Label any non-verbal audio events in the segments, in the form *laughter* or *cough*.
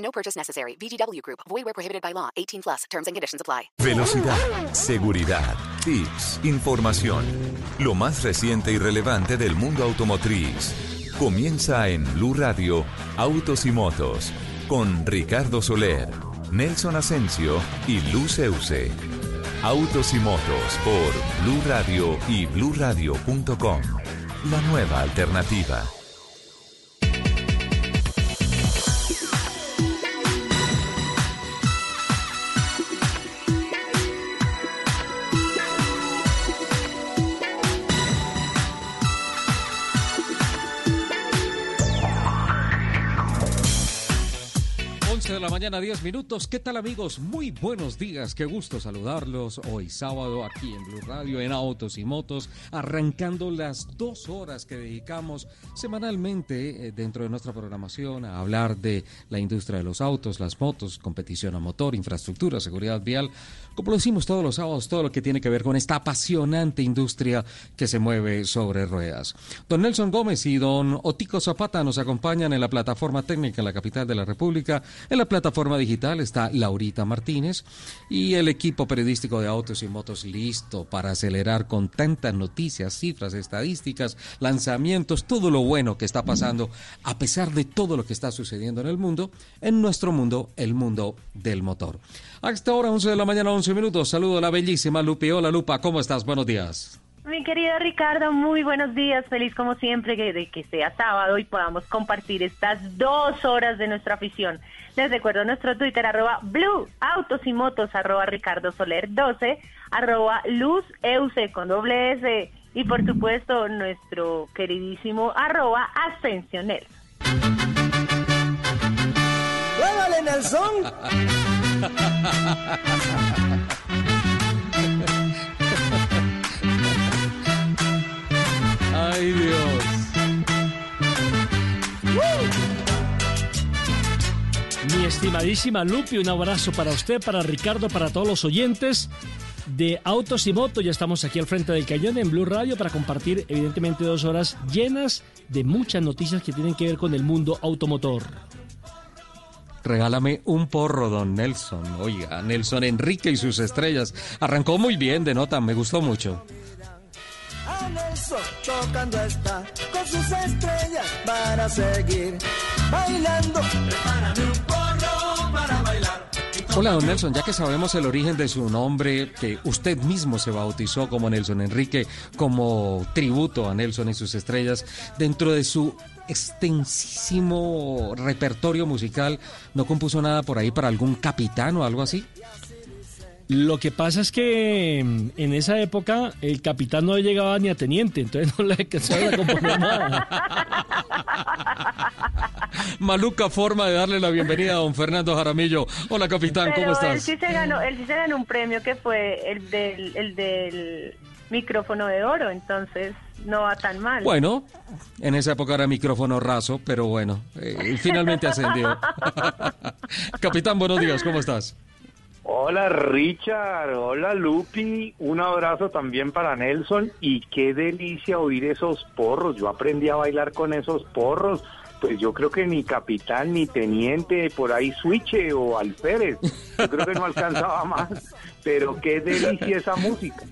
No purchase necessary. VGW Group. Void where prohibited by law. 18 plus. Terms and conditions apply. Velocidad, seguridad, tips, información. Lo más reciente y relevante del mundo automotriz. Comienza en Blue Radio, Autos y Motos, con Ricardo Soler, Nelson Asensio y Luz Euse. Autos y Motos por Blue Radio y BlueRadio.com. La nueva alternativa. Mañana, 10 minutos. ¿Qué tal amigos? Muy buenos días. Qué gusto saludarlos hoy sábado aquí en Blue Radio, en Autos y Motos, arrancando las dos horas que dedicamos semanalmente eh, dentro de nuestra programación a hablar de la industria de los autos, las motos, competición a motor, infraestructura, seguridad vial, como lo todos los sábados, todo lo que tiene que ver con esta apasionante industria que se mueve sobre ruedas. Don Nelson Gómez y don Otico Zapata nos acompañan en la plataforma técnica en la capital de la República. En la plataforma digital está Laurita Martínez y el equipo periodístico de autos y motos listo para acelerar con tantas noticias, cifras, estadísticas, lanzamientos, todo lo bueno que está pasando a pesar de todo lo que está sucediendo en el mundo, en nuestro mundo, el mundo del motor. A esta hora, 11 de la mañana, 11 minutos. Saludo a la bellísima Lupi. Hola, Lupa, ¿cómo estás? Buenos días. Mi querido Ricardo, muy buenos días. Feliz como siempre que, de que sea sábado y podamos compartir estas dos horas de nuestra afición. Les recuerdo nuestro Twitter, arroba Blue Autos y Motos, arroba Ricardo Soler 12, arroba Luz Euse con doble S y por supuesto nuestro queridísimo arroba Ascensionel. ¡Llévale, Nelson! *laughs* Ay, Dios. Mi estimadísima Lupi, un abrazo para usted, para Ricardo, para todos los oyentes de Autos y Motos. Ya estamos aquí al frente del cañón en Blue Radio para compartir, evidentemente, dos horas llenas de muchas noticias que tienen que ver con el mundo automotor. Regálame un porro, don Nelson. Oiga, Nelson Enrique y sus estrellas. Arrancó muy bien de nota, me gustó mucho. A Nelson tocando está con sus estrellas para seguir bailando. Prepárame un porro para bailar. Hola, don Nelson, ya que sabemos el origen de su nombre, que usted mismo se bautizó como Nelson Enrique, como tributo a Nelson y sus estrellas, dentro de su extensísimo repertorio musical, ¿no compuso nada por ahí para algún capitán o algo así? Lo que pasa es que mm, en esa época el capitán no llegaba ni a teniente, entonces *laughs* no le alcanzaba a componer nada. *laughs* Maluca forma de darle la bienvenida a don Fernando Jaramillo. Hola, capitán, Pero ¿cómo estás? Él sí, se ganó, él sí se ganó un premio que fue el del, el del micrófono de oro, entonces no va tan mal. Bueno, en esa época era micrófono raso, pero bueno, eh, finalmente ascendió. *laughs* capitán, buenos días, ¿cómo estás? Hola Richard, hola Lupi, un abrazo también para Nelson y qué delicia oír esos porros, yo aprendí a bailar con esos porros, pues yo creo que ni capitán ni teniente, por ahí switche o alférez, yo creo que no alcanzaba más, pero qué delicia esa música.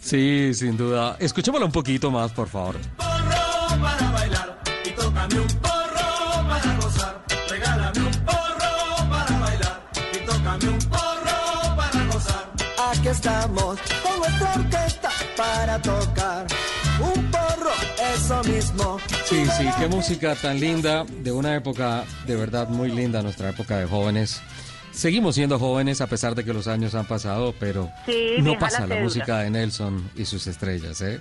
Sí, sin duda. Escuchémosla un poquito más, por favor. Porro para bailar y tócame un porro para gozar. Regálame un porro para bailar y tócame un porro para gozar. Aquí estamos con nuestra orquesta para tocar eso mismo. Sí, sí, qué música tan linda, de una época de verdad muy linda, nuestra época de jóvenes. Seguimos siendo jóvenes a pesar de que los años han pasado, pero Sí, no pasa la la música de Nelson y sus estrellas, ¿eh?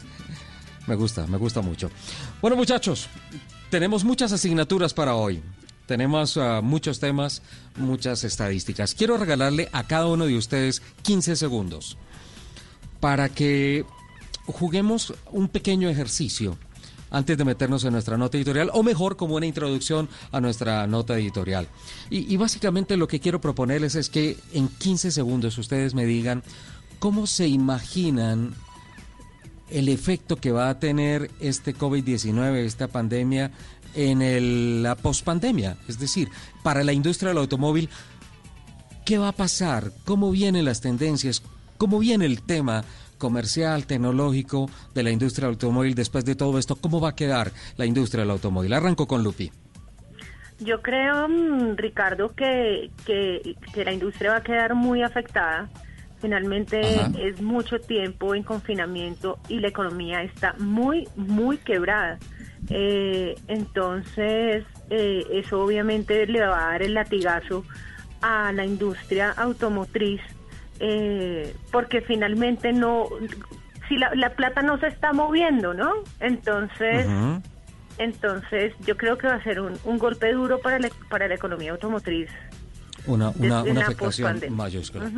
Me gusta, me gusta mucho. Bueno, muchachos, tenemos muchas asignaturas para hoy. Tenemos ah, muchos temas, muchas estadísticas. Quiero regalarle a cada uno de ustedes 15 segundos para que juguemos un pequeño ejercicio antes de meternos en nuestra nota editorial, o mejor como una introducción a nuestra nota editorial. Y, básicamente lo que quiero proponerles es que en 15 segundos ustedes me digan cómo se imaginan el efecto que va a tener este COVID-19, esta pandemia, en la pospandemia. Es decir, para la industria del automóvil, ¿qué va a pasar? ¿Cómo vienen las tendencias? ¿Cómo viene el tema comercial, tecnológico de la industria del automóvil después de todo esto? ¿Cómo va a quedar la industria del automóvil? Arranco con Lupi. Yo creo, mm, Ricardo, que, que, que la industria va a quedar muy afectada. Finalmente Ajá. es mucho tiempo en confinamiento y la economía está muy, muy quebrada. Eh, entonces, eh, eso obviamente le va a dar el latigazo a la industria automotriz, eh, porque finalmente no, si la, la plata no se está moviendo, ¿no? Entonces, entonces yo creo que va a ser un, un golpe duro para la, para la economía automotriz. Una, una, una afectación mayúscula.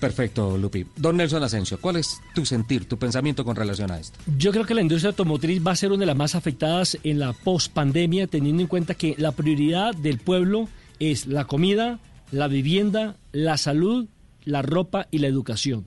Perfecto, Lupi. Don Nelson Asensio, ¿cuál es tu sentir, tu pensamiento con relación a esto? Yo creo que la industria automotriz va a ser una de las más afectadas en la pospandemia, teniendo en cuenta que la prioridad del pueblo es la comida, la vivienda, la salud, la ropa y la educación.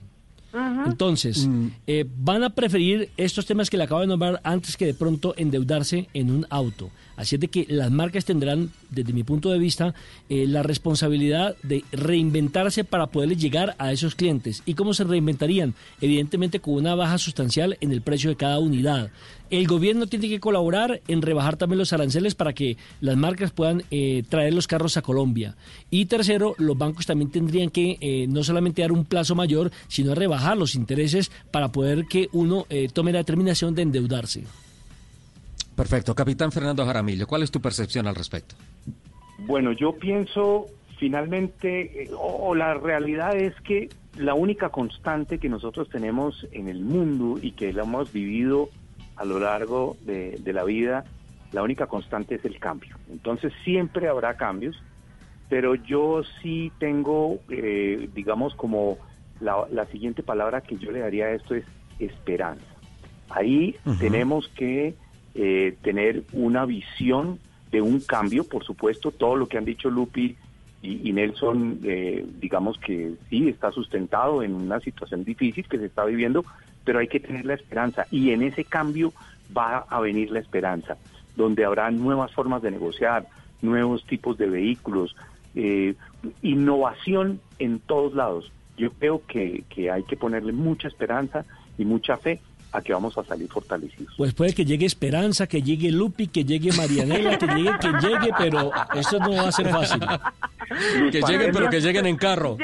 Entonces, eh, van a preferir estos temas que le acabo de nombrar antes que de pronto endeudarse en un auto. Así es de que las marcas tendrán, desde mi punto de vista, eh, la responsabilidad de reinventarse para poderles llegar a esos clientes. ¿Y cómo se reinventarían? Evidentemente con una baja sustancial en el precio de cada unidad. El gobierno tiene que colaborar en rebajar también los aranceles para que las marcas puedan eh, traer los carros a Colombia. Y tercero, los bancos también tendrían que eh, no solamente dar un plazo mayor, sino rebajar los intereses para poder que uno eh, tome la determinación de endeudarse. Perfecto. Capitán Fernando Jaramillo, ¿cuál es tu percepción al respecto? Bueno, yo pienso finalmente, eh, o, o la realidad es que la única constante que nosotros tenemos en el mundo y que la hemos vivido a lo largo de, de la vida, la única constante es el cambio. Entonces siempre habrá cambios, pero yo sí tengo, eh, digamos, como la, la siguiente palabra que yo le daría a esto es esperanza. Ahí tenemos que eh, tener una visión de un cambio, por supuesto, todo lo que han dicho Lupi y, y Nelson, eh, digamos que sí, está sustentado en una situación difícil que se está viviendo, pero hay que tener la esperanza y en ese cambio va a venir la esperanza, donde habrá nuevas formas de negociar, nuevos tipos de vehículos, eh, innovación en todos lados. Yo creo que, que hay que ponerle mucha esperanza y mucha fe a que vamos a salir fortalecidos. Pues puede que llegue Esperanza, que llegue Lupi, que llegue Marianela, que llegue quien llegue, pero eso no va a ser fácil. Que lleguen, pero que lleguen en carro.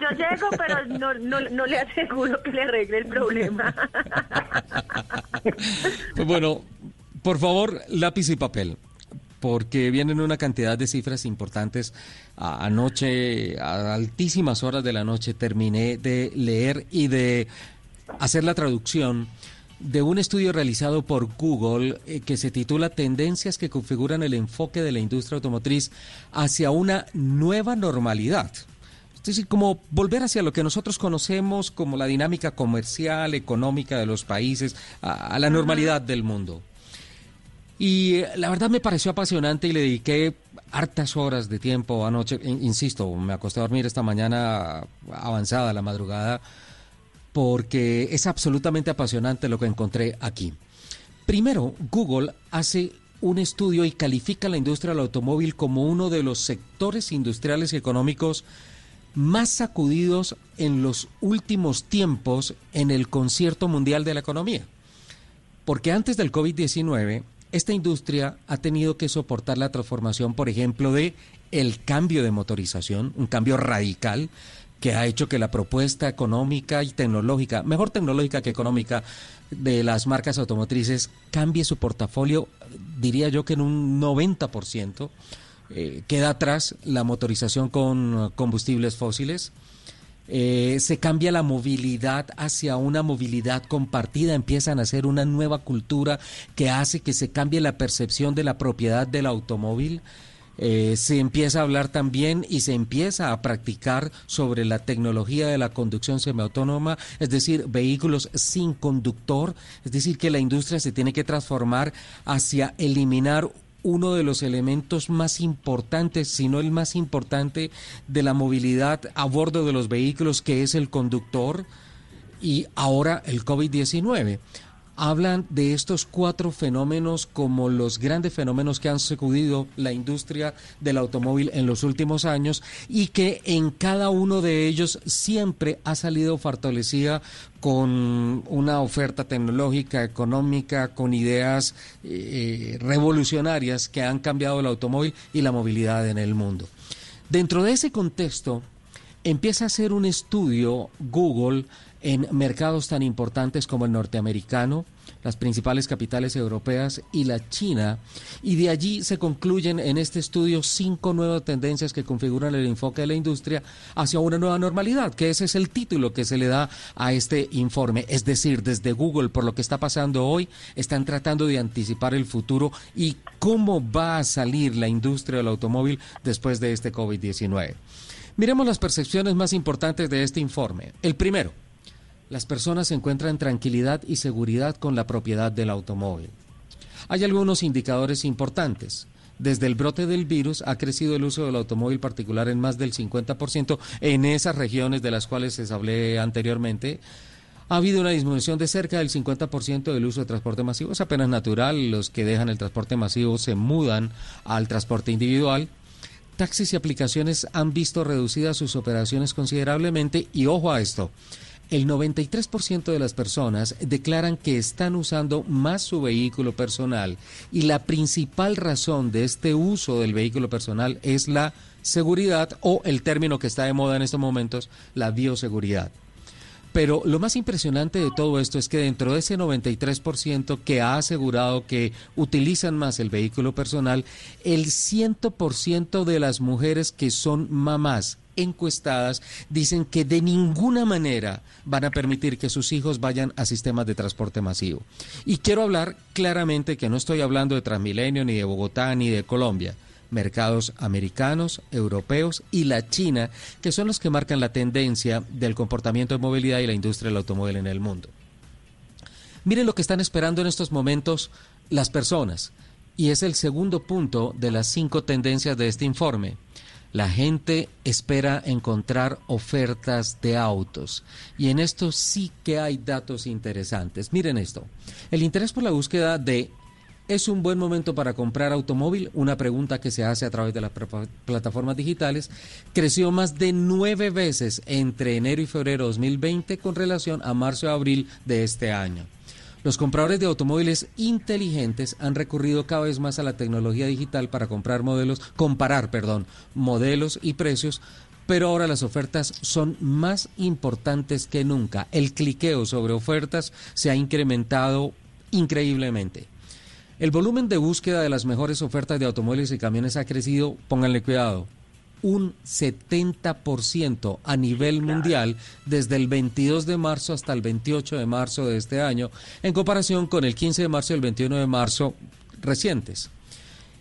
Yo llego, pero no, no, no le aseguro que le arregle el problema. Pues *laughs* bueno, por favor, lápiz y papel, porque vienen una cantidad de cifras importantes. Anoche, a altísimas horas de la noche, terminé de leer y de hacer la traducción de un estudio realizado por Google eh, que se titula Tendencias que configuran el enfoque de la industria automotriz hacia una nueva normalidad. Es decir, como volver hacia lo que nosotros conocemos como la dinámica comercial, económica de los países, a, a la normalidad del mundo. Y eh, la verdad me pareció apasionante y le dediqué hartas horas de tiempo anoche. In- Insisto, me acosté a dormir esta mañana avanzada, la madrugada, porque es absolutamente apasionante lo que encontré aquí. Primero, Google hace un estudio y califica la industria del automóvil como uno de los sectores industriales y económicos más sacudidos en los últimos tiempos en el concierto mundial de la economía. Porque antes del COVID-19, esta industria ha tenido que soportar la transformación, por ejemplo, de el cambio de motorización, un cambio radical que ha hecho que la propuesta económica y tecnológica, mejor tecnológica que económica, de las marcas automotrices cambie su portafolio, diría yo que en un 90%. Eh, queda atrás la motorización con combustibles fósiles. Eh, se cambia la movilidad hacia una movilidad compartida, empiezan a hacer una nueva cultura que hace que se cambie la percepción de la propiedad del automóvil. eh, se empieza a hablar también y se empieza a practicar sobre la tecnología de la conducción semiautónoma, es decir, vehículos sin conductor, es decir, que la industria se tiene que transformar hacia eliminar uno de los elementos más importantes, si no el más importante, de la movilidad a bordo de los vehículos, que es el conductor, y ahora el COVID-19 hablan de estos cuatro fenómenos como los grandes fenómenos que han sacudido la industria del automóvil en los últimos años y que en cada uno de ellos siempre ha salido fortalecida con una oferta tecnológica, económica, con ideas eh, revolucionarias que han cambiado el automóvil y la movilidad en el mundo. Dentro de ese contexto, empieza a hacer un estudio Google en mercados tan importantes como el norteamericano, las principales capitales europeas y la China, y de allí se concluyen en este estudio cinco nuevas tendencias que configuran el enfoque de la industria hacia una nueva normalidad, que ese es el título que se le da a este informe. Es decir, desde Google, por lo que está pasando hoy, están tratando de anticipar el futuro y cómo va a salir la industria del automóvil después de este COVID-19. Miremos las percepciones más importantes de este informe. El primero, las personas encuentran tranquilidad y seguridad con la propiedad del automóvil. Hay algunos indicadores importantes. Desde el brote del virus ha crecido el uso del automóvil particular en más del 50% en esas regiones de las cuales les hablé anteriormente. Ha habido una disminución de cerca del 50% del uso de transporte masivo. Es apenas natural. Los que dejan el transporte masivo se mudan al transporte individual. Taxis y aplicaciones han visto reducidas sus operaciones considerablemente y ojo a esto el 93% de las personas declaran que están usando más su vehículo personal y la principal razón de este uso del vehículo personal es la seguridad o el término que está de moda en estos momentos, la bioseguridad. Pero lo más impresionante de todo esto es que dentro de ese 93% que ha asegurado que utilizan más el vehículo personal, el 100% de las mujeres que son mamás encuestadas dicen que de ninguna manera van a permitir que sus hijos vayan a sistemas de transporte masivo. Y quiero hablar claramente que no estoy hablando de Transmilenio, ni de Bogotá, ni de Colombia mercados americanos, europeos y la China, que son los que marcan la tendencia del comportamiento de movilidad y la industria del automóvil en el mundo. Miren lo que están esperando en estos momentos las personas, y es el segundo punto de las cinco tendencias de este informe. La gente espera encontrar ofertas de autos y en esto sí que hay datos interesantes. Miren esto, el interés por la búsqueda de ¿Es un buen momento para comprar automóvil? Una pregunta que se hace a través de las plataformas digitales. Creció más de nueve veces entre enero y febrero de 2020 con relación a marzo y abril de este año. Los compradores de automóviles inteligentes han recurrido cada vez más a la tecnología digital para comprar modelos, comparar, perdón, modelos y precios, pero ahora las ofertas son más importantes que nunca. El cliqueo sobre ofertas se ha incrementado increíblemente. El volumen de búsqueda de las mejores ofertas de automóviles y camiones ha crecido, pónganle cuidado, un 70% a nivel mundial desde el 22 de marzo hasta el 28 de marzo de este año, en comparación con el 15 de marzo y el 21 de marzo recientes.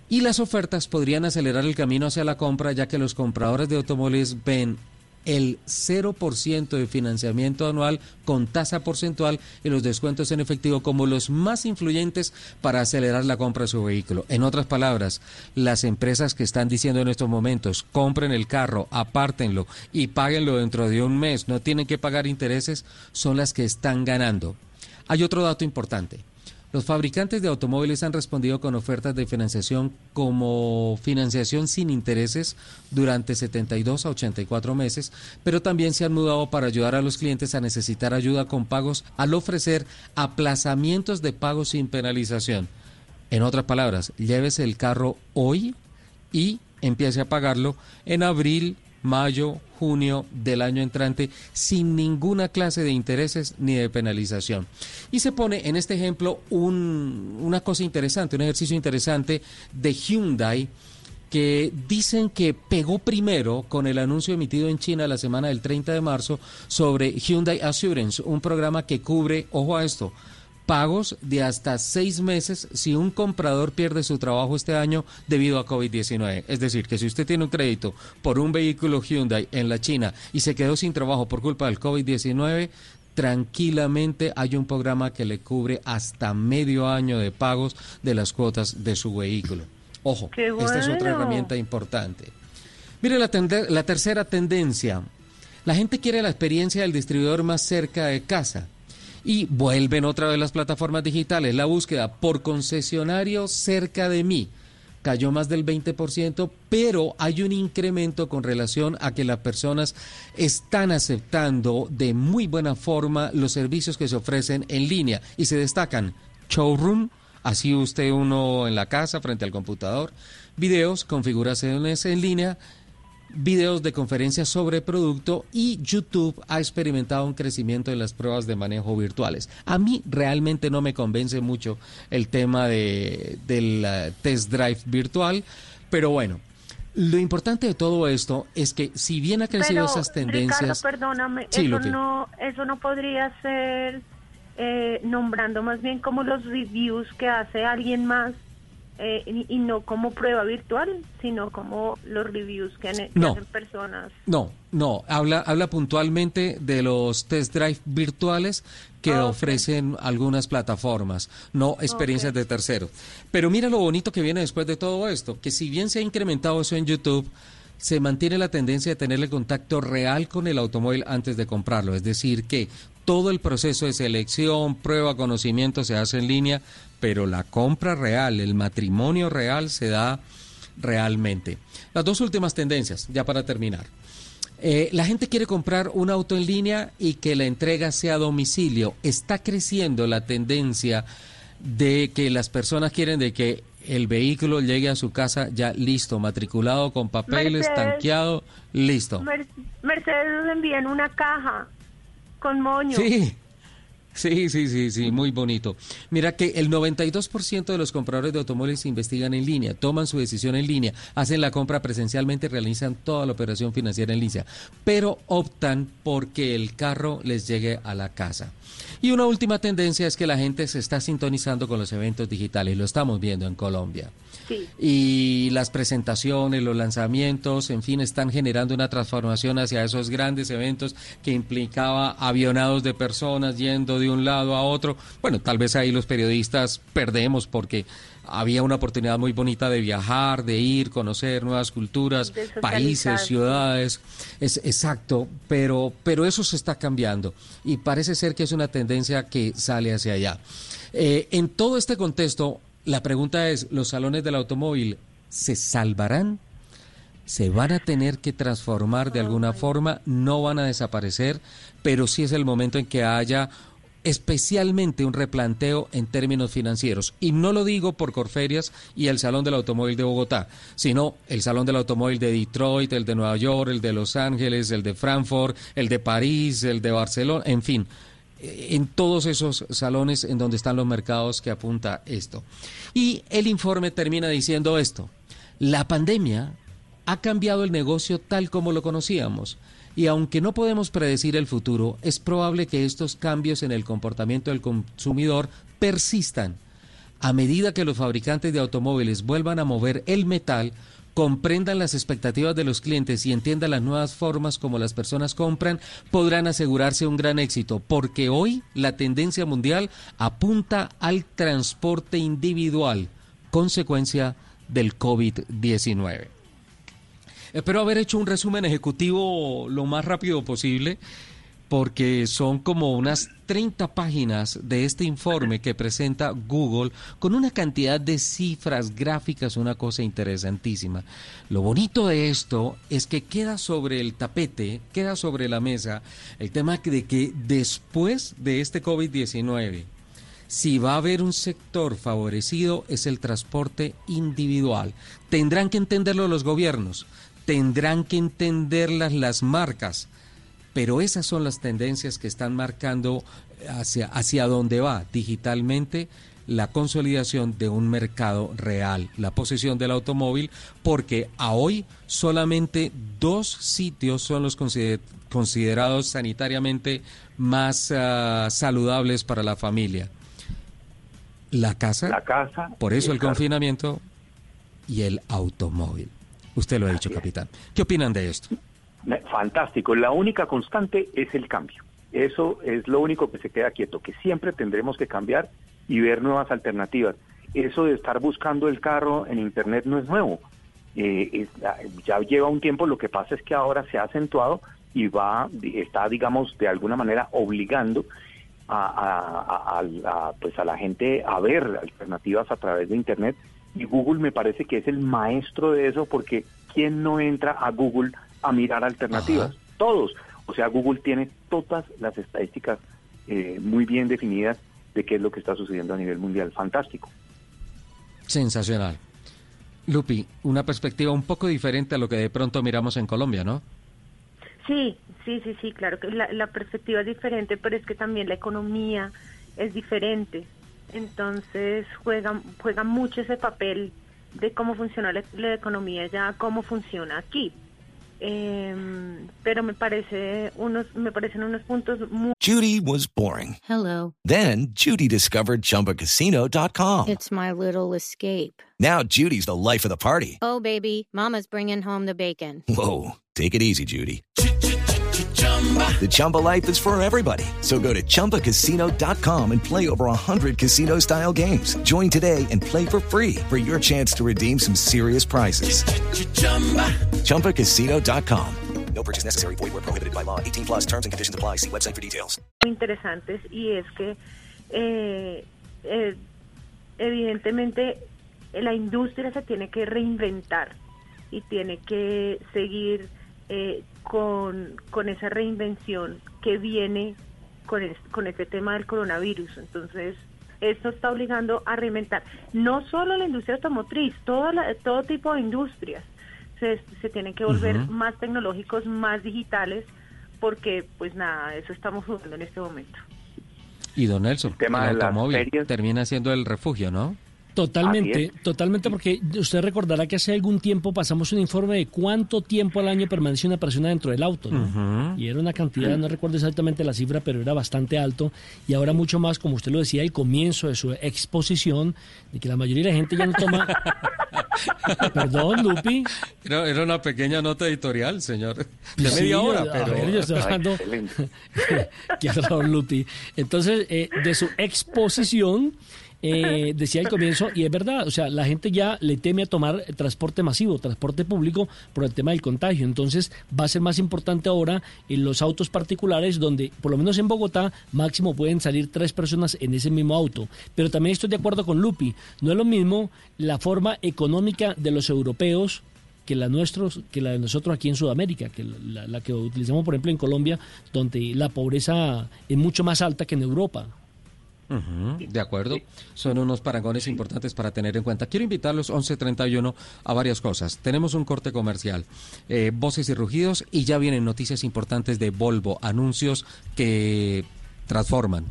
Y las ofertas podrían acelerar el camino hacia la compra, ya que los compradores de automóviles ven el 0% de financiamiento anual con tasa porcentual y los descuentos en efectivo como los más influyentes para acelerar la compra de su vehículo. En otras palabras, las empresas que están diciendo en estos momentos, compren el carro, apártenlo y páguenlo dentro de un mes, no tienen que pagar intereses, son las que están ganando. Hay otro dato importante. Los fabricantes de automóviles han respondido con ofertas de financiación como financiación sin intereses durante 72 a 84 meses, pero también se han mudado para ayudar a los clientes a necesitar ayuda con pagos al ofrecer aplazamientos de pagos sin penalización. En otras palabras, llévese el carro hoy y empiece a pagarlo en abril, mayo, junio del año entrante sin ninguna clase de intereses ni de penalización. Y se pone en este ejemplo una cosa interesante, un ejercicio interesante de Hyundai que dicen que pegó primero con el anuncio emitido en China la semana del 30 de marzo sobre Hyundai Assurance, un programa que cubre, ojo a esto, pagos de hasta seis meses si un comprador pierde su trabajo este año debido a COVID-19. Es decir, que si usted tiene un crédito por un vehículo Hyundai en la China y se quedó sin trabajo por culpa del COVID-19, tranquilamente hay un programa que le cubre hasta medio año de pagos de las cuotas de su vehículo. Ojo, esta es otra herramienta importante. Mire la, la tercera tendencia. La gente quiere la experiencia del distribuidor más cerca de casa. Y vuelven otra vez las plataformas digitales. La búsqueda por concesionario cerca de mí cayó más del 20%, pero hay un incremento con relación a que las personas están aceptando de muy buena forma los servicios que se ofrecen en línea y se destacan showroom, así usted uno en la casa frente al computador, videos, configuraciones en línea, videos de conferencias sobre producto y YouTube ha experimentado un crecimiento en las pruebas de manejo virtuales. A mí realmente no me convence mucho el tema de, del eh, test drive virtual, pero bueno. Lo importante de todo esto es que si bien ha crecido esas tendencias... perdóname, eso, no, eso no podría ser eh, nombrando más bien como los reviews que hace alguien más eh, y, no como prueba virtual, sino como los reviews que, hacen personas. No, no, habla, habla puntualmente de los test drive virtuales que ah, ofrecen algunas plataformas, no experiencias de terceros. Pero mira lo bonito que viene después de todo esto, que si bien se ha incrementado eso en YouTube, se mantiene la tendencia de tenerle contacto real con el automóvil antes de comprarlo. Es decir, que todo el proceso de selección, prueba, conocimiento se hace en línea, pero la compra real, el matrimonio real se da realmente. Las dos últimas tendencias, ya para terminar. Eh, la gente quiere comprar un auto en línea y que la entrega sea a domicilio. Está creciendo la tendencia de que las personas quieren de que el vehículo llegue a su casa ya listo, matriculado con papeles, tanqueado, listo. Mercedes nos envían una caja con moño. Sí. Sí, sí, sí, sí, muy bonito. Mira que el 92% de los compradores de automóviles investigan en línea, toman su decisión en línea, hacen la compra presencialmente, realizan toda la operación financiera en línea, pero optan porque el carro les llegue a la casa. Y una última tendencia es que la gente se está sintonizando con los eventos digitales, lo estamos viendo en Colombia. Y las presentaciones, los lanzamientos, en fin, están generando una transformación hacia esos grandes eventos que implicaba avionados de personas yendo de un lado a otro. Bueno, tal vez ahí los periodistas perdemos porque había una oportunidad muy bonita de viajar, de ir, conocer nuevas culturas, países, ciudades. Es exacto, pero pero eso se está cambiando y parece ser que es una tendencia que sale hacia allá. Eh, en todo este contexto, la pregunta es, ¿los salones del automóvil se salvarán? ¿Se van a tener que transformar de alguna forma? ¿No van a desaparecer? Pero sí es el momento en que haya especialmente un replanteo en términos financieros. Y no lo digo por Corferias y el Salón del Automóvil de Bogotá, sino el Salón del Automóvil de Detroit, el de Nueva York, el de Los Ángeles, el de Frankfurt, el de París, el de Barcelona, en fin en todos esos salones en donde están los mercados que apunta esto. Y el informe termina diciendo esto, la pandemia ha cambiado el negocio tal como lo conocíamos. Y aunque no podemos predecir el futuro, es probable que estos cambios en el comportamiento del consumidor persistan. A medida que los fabricantes de automóviles vuelvan a mover el metal, comprendan las expectativas de los clientes y entiendan las nuevas formas como las personas compran, podrán asegurarse un gran éxito, porque hoy la tendencia mundial apunta al transporte individual, consecuencia del COVID-19. Espero haber hecho un resumen ejecutivo lo más rápido posible porque son como unas 30 páginas de este informe que presenta Google con una cantidad de cifras gráficas, una cosa interesantísima. Lo bonito de esto es que queda sobre el tapete, queda sobre la mesa el tema de que después de este COVID-19, si va a haber un sector favorecido es el transporte individual. Tendrán que entenderlo los gobiernos, tendrán que entenderlas las marcas pero esas son las tendencias que están marcando hacia, hacia dónde va digitalmente la consolidación de un mercado real, la posesión del automóvil, porque a hoy solamente dos sitios son los considerados sanitariamente más ah, saludables para la familia. La casa. La casa. Por eso el confinamiento y el automóvil. Usted lo ha dicho, capitán. ¿Qué opinan de esto? Fantástico. La única constante es el cambio. Eso es lo único que se queda quieto, que siempre tendremos que cambiar y ver nuevas alternativas. Eso de estar buscando el carro en Internet no es nuevo. Eh, es- ya lleva un tiempo, lo que pasa es que ahora se ha acentuado y va, está, digamos, de alguna manera obligando a- a, pues a la gente a ver alternativas a través de Internet. Y Google me parece que es el maestro de eso porque ¿quién no entra a Google a mirar alternativas? Ajá. Todos. O sea, Google tiene todas las estadísticas eh, muy bien definidas de qué es lo que está sucediendo a nivel mundial. Fantástico. Sensacional. Lupi, una perspectiva un poco diferente a lo que de pronto miramos en Colombia, ¿no? Sí, sí, sí, sí, claro que la, la perspectiva es diferente, pero es que también la economía es diferente. Entonces juega, juega mucho ese papel de cómo funciona la, la economía ya, cómo funciona aquí. Em, pero me parece unos, me parecen unos puntos muy Judy was boring. Hello. Then Judy discovered ChumbaCasino.com. It's my little escape. Now Judy's the life of the party. Oh, baby, Mama's bringing home the bacon. Whoa, take it easy, Judy. The Chumba life is for everybody. So go to ChumbaCasino.com and play over 100 casino-style games. Join today and play for free for your chance to redeem some serious prizes. ChumbaCasino.com. No purchase necessary. Void where prohibited by law. 18 plus terms and conditions apply. See website for details. interesantes y es que eh, eh, evidentemente la industria se tiene que reinventar y tiene que seguir eh, con, con esa reinvención que viene con, el- con este tema del coronavirus. Entonces, esto está obligando a reinventar no solo la industria automotriz, toda la- todo tipo de industrias se, se tienen que volver más tecnológicos, más digitales, porque pues nada, eso estamos jugando en este momento. Y don Nelson, el, tema de las automóvil ferias. termina siendo el refugio, ¿no? Totalmente, totalmente, porque usted recordará que hace algún tiempo pasamos un informe de cuánto tiempo al año permanece una persona dentro del auto. Y era una cantidad, no recuerdo exactamente la cifra, pero era bastante alto. Y ahora mucho más, como usted lo decía, el comienzo de su exposición, de que la mayoría de la gente ya no toma... *laughs* Perdón, Lupi. Era, era una pequeña nota editorial, señor. De Sí, media hora, a pero... ver, yo estoy hablando... *laughs* Lupi. Entonces, eh, de su exposición, eh, decía al comienzo, y es verdad, o sea, la gente ya le teme a tomar transporte masivo, transporte público, por el tema del contagio. Entonces, va a ser más importante ahora en los autos particulares, donde, por lo menos en Bogotá, máximo pueden salir tres personas en ese mismo auto. Pero también estoy de acuerdo con Lupi, no es lo mismo la forma económica de los europeos que la nuestros, que la de nosotros aquí en Sudamérica, que la, la que utilizamos por ejemplo en Colombia, donde la pobreza es mucho más alta que en Europa. De acuerdo. Son unos parangones importantes para tener en cuenta. Quiero invitarlos 11.31 a varias cosas. Tenemos un corte comercial, eh, voces y rugidos, y ya vienen noticias importantes de Volvo, anuncios que transforman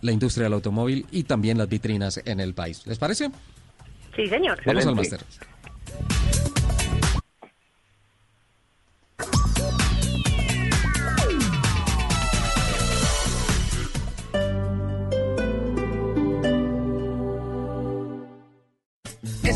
la industria del automóvil y también las vitrinas en el país. ¿Les parece? Sí, señor. Vamos al máster.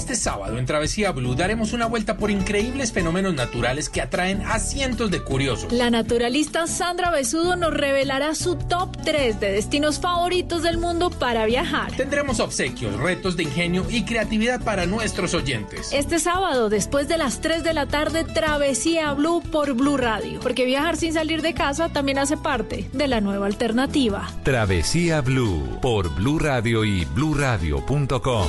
Este sábado en Travesía Blue daremos una vuelta por increíbles fenómenos naturales que atraen a cientos de curiosos. La naturalista Sandra Besudo nos revelará su top 3 de destinos favoritos del mundo para viajar. Tendremos obsequios, retos de ingenio y creatividad para nuestros oyentes. Este sábado, después de las 3 de la tarde, Travesía Blue por Blue Radio. Porque viajar sin salir de casa también hace parte de la nueva alternativa. Travesía Blue por Blue Radio y bluradio.com.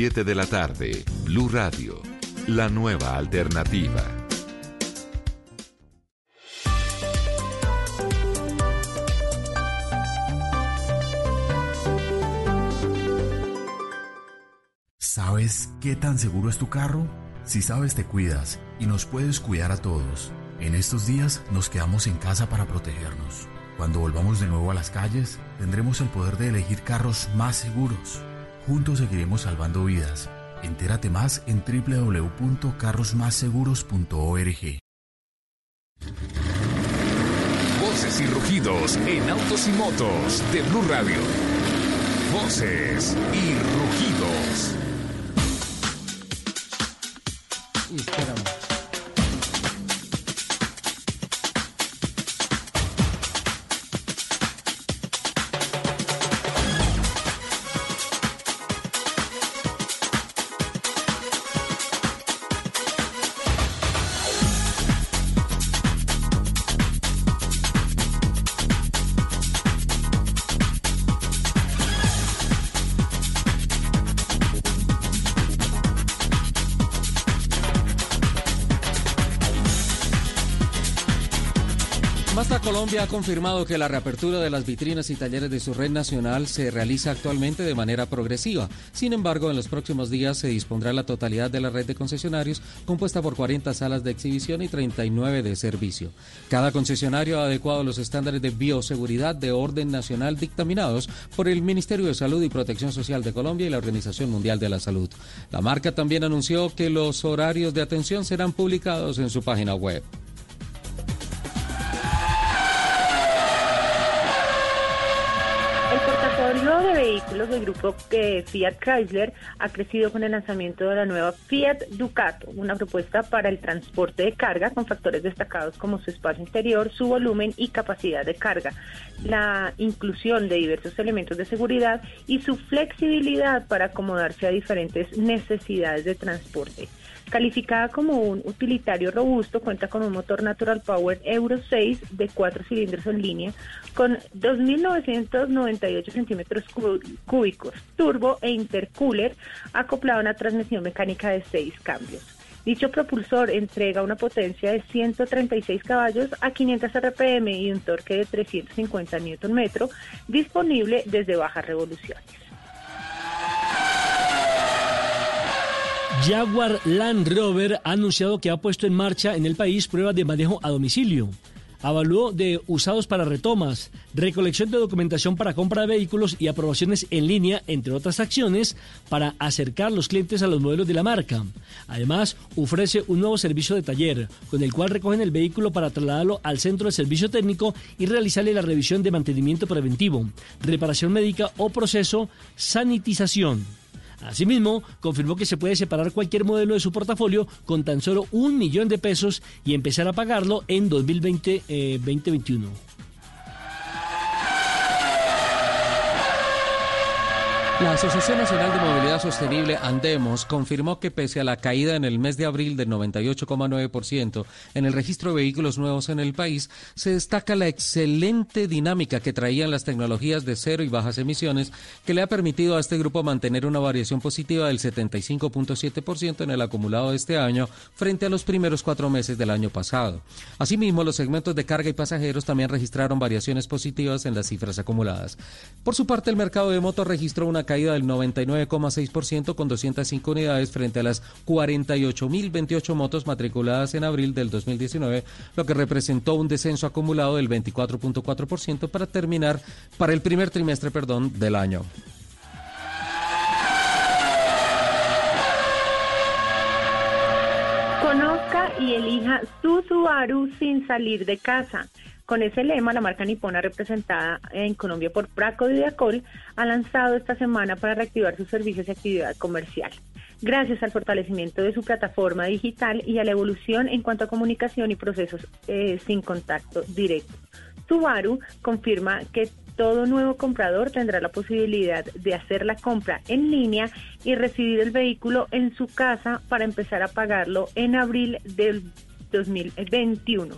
7 de la tarde, Blue Radio, la nueva alternativa. ¿Sabes qué tan seguro es tu carro? Si sabes te cuidas y nos puedes cuidar a todos. En estos días nos quedamos en casa para protegernos. Cuando volvamos de nuevo a las calles, tendremos el poder de elegir carros más seguros Juntos seguiremos salvando vidas. Entérate más en www.carrosmásseguros.org. Voces y rugidos en autos y motos de Blue Radio. Voces y rugidos. Y Colombia ha confirmado que la reapertura de las vitrinas y talleres de su red nacional se realiza actualmente de manera progresiva. Sin embargo, en los próximos días se dispondrá la totalidad de la red de concesionarios compuesta por 40 salas de exhibición y 39 de servicio. Cada concesionario ha adecuado los estándares de bioseguridad de orden nacional dictaminados por el Ministerio de Salud y Protección Social de Colombia y la Organización Mundial de la Salud. La marca también anunció que los horarios de atención serán publicados en su página web. De vehículos del grupo Fiat Chrysler ha crecido con el lanzamiento de la nueva Fiat Ducato, una propuesta para el transporte de carga con factores destacados como su espacio interior, su volumen y capacidad de carga, la inclusión de diversos elementos de seguridad y su flexibilidad para acomodarse a diferentes necesidades de transporte. Calificada como un utilitario robusto, cuenta con un motor Natural Power Euro 6 de 4 cilindros en línea con 2.998 centímetros cú- cúbicos, turbo e intercooler, acoplado a una transmisión mecánica de 6 cambios. Dicho propulsor entrega una potencia de 136 caballos a 500 RPM y un torque de 350 Nm, disponible desde bajas revoluciones. Jaguar Land Rover ha anunciado que ha puesto en marcha en el país pruebas de manejo a domicilio. Avalúo de usados para retomas, recolección de documentación para compra de vehículos y aprobaciones en línea, entre otras acciones, para acercar los clientes a los modelos de la marca. Además, ofrece un nuevo servicio de taller, con el cual recogen el vehículo para trasladarlo al centro de servicio técnico y realizarle la revisión de mantenimiento preventivo, reparación médica o proceso sanitización. Asimismo, confirmó que se puede separar cualquier modelo de su portafolio con tan solo un millón de pesos y empezar a pagarlo en 2020-2021. La Asociación Nacional de Movilidad Sostenible, Andemos, confirmó que pese a la caída en el mes de abril del 98,9% en el registro de vehículos nuevos en el país, se destaca la excelente dinámica que traían las tecnologías de cero y bajas emisiones, que le ha permitido a este grupo mantener una variación positiva del 75.7% en el acumulado de este año frente a los primeros cuatro meses del año pasado. Asimismo, los segmentos de carga y pasajeros también registraron variaciones positivas en las cifras acumuladas. Por su parte, el mercado de motos registró una caída del 99,6% con 205 unidades frente a las 48.028 motos matriculadas en abril del 2019, lo que representó un descenso acumulado del 24.4% para terminar para el primer trimestre, perdón, del año. Conozca y elija su Subaru sin salir de casa. Con ese lema, la marca nipona representada en Colombia por Praco Diacol ha lanzado esta semana para reactivar sus servicios y actividad comercial. Gracias al fortalecimiento de su plataforma digital y a la evolución en cuanto a comunicación y procesos eh, sin contacto directo. Subaru confirma que todo nuevo comprador tendrá la posibilidad de hacer la compra en línea y recibir el vehículo en su casa para empezar a pagarlo en abril del 2021.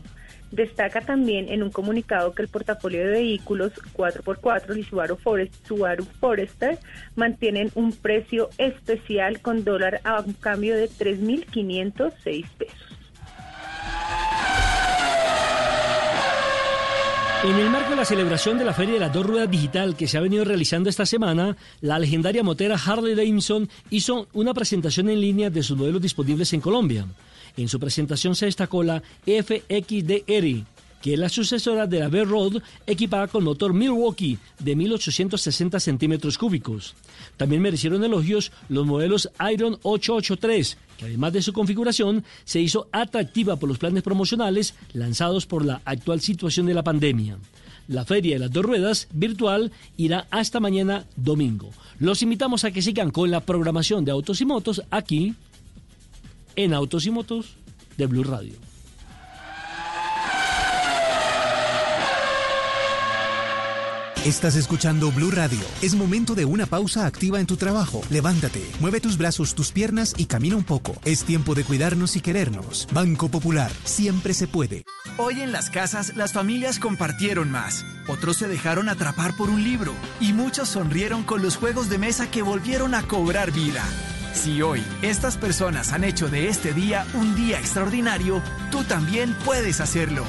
Destaca también en un comunicado que el portafolio de vehículos 4x4 y Subaru, Forest, Subaru Forester mantienen un precio especial con dólar a un cambio de 3.506 pesos. En el marco de la celebración de la Feria de las Dos Ruedas Digital que se ha venido realizando esta semana, la legendaria motera Harley Davidson hizo una presentación en línea de sus modelos disponibles en Colombia. En su presentación se destacó la FXDR, que es la sucesora de la B-Road equipada con motor Milwaukee de 1860 centímetros cúbicos. También merecieron elogios los modelos Iron 883, que además de su configuración se hizo atractiva por los planes promocionales lanzados por la actual situación de la pandemia. La feria de las dos ruedas virtual irá hasta mañana domingo. Los invitamos a que sigan con la programación de Autos y Motos aquí en Autos y Motos de Blue Radio. Estás escuchando Blue Radio. Es momento de una pausa activa en tu trabajo. Levántate, mueve tus brazos, tus piernas y camina un poco. Es tiempo de cuidarnos y querernos. Banco Popular, siempre se puede. Hoy en las casas las familias compartieron más. Otros se dejaron atrapar por un libro y muchos sonrieron con los juegos de mesa que volvieron a cobrar vida. Si hoy estas personas han hecho de este día un día extraordinario, tú también puedes hacerlo.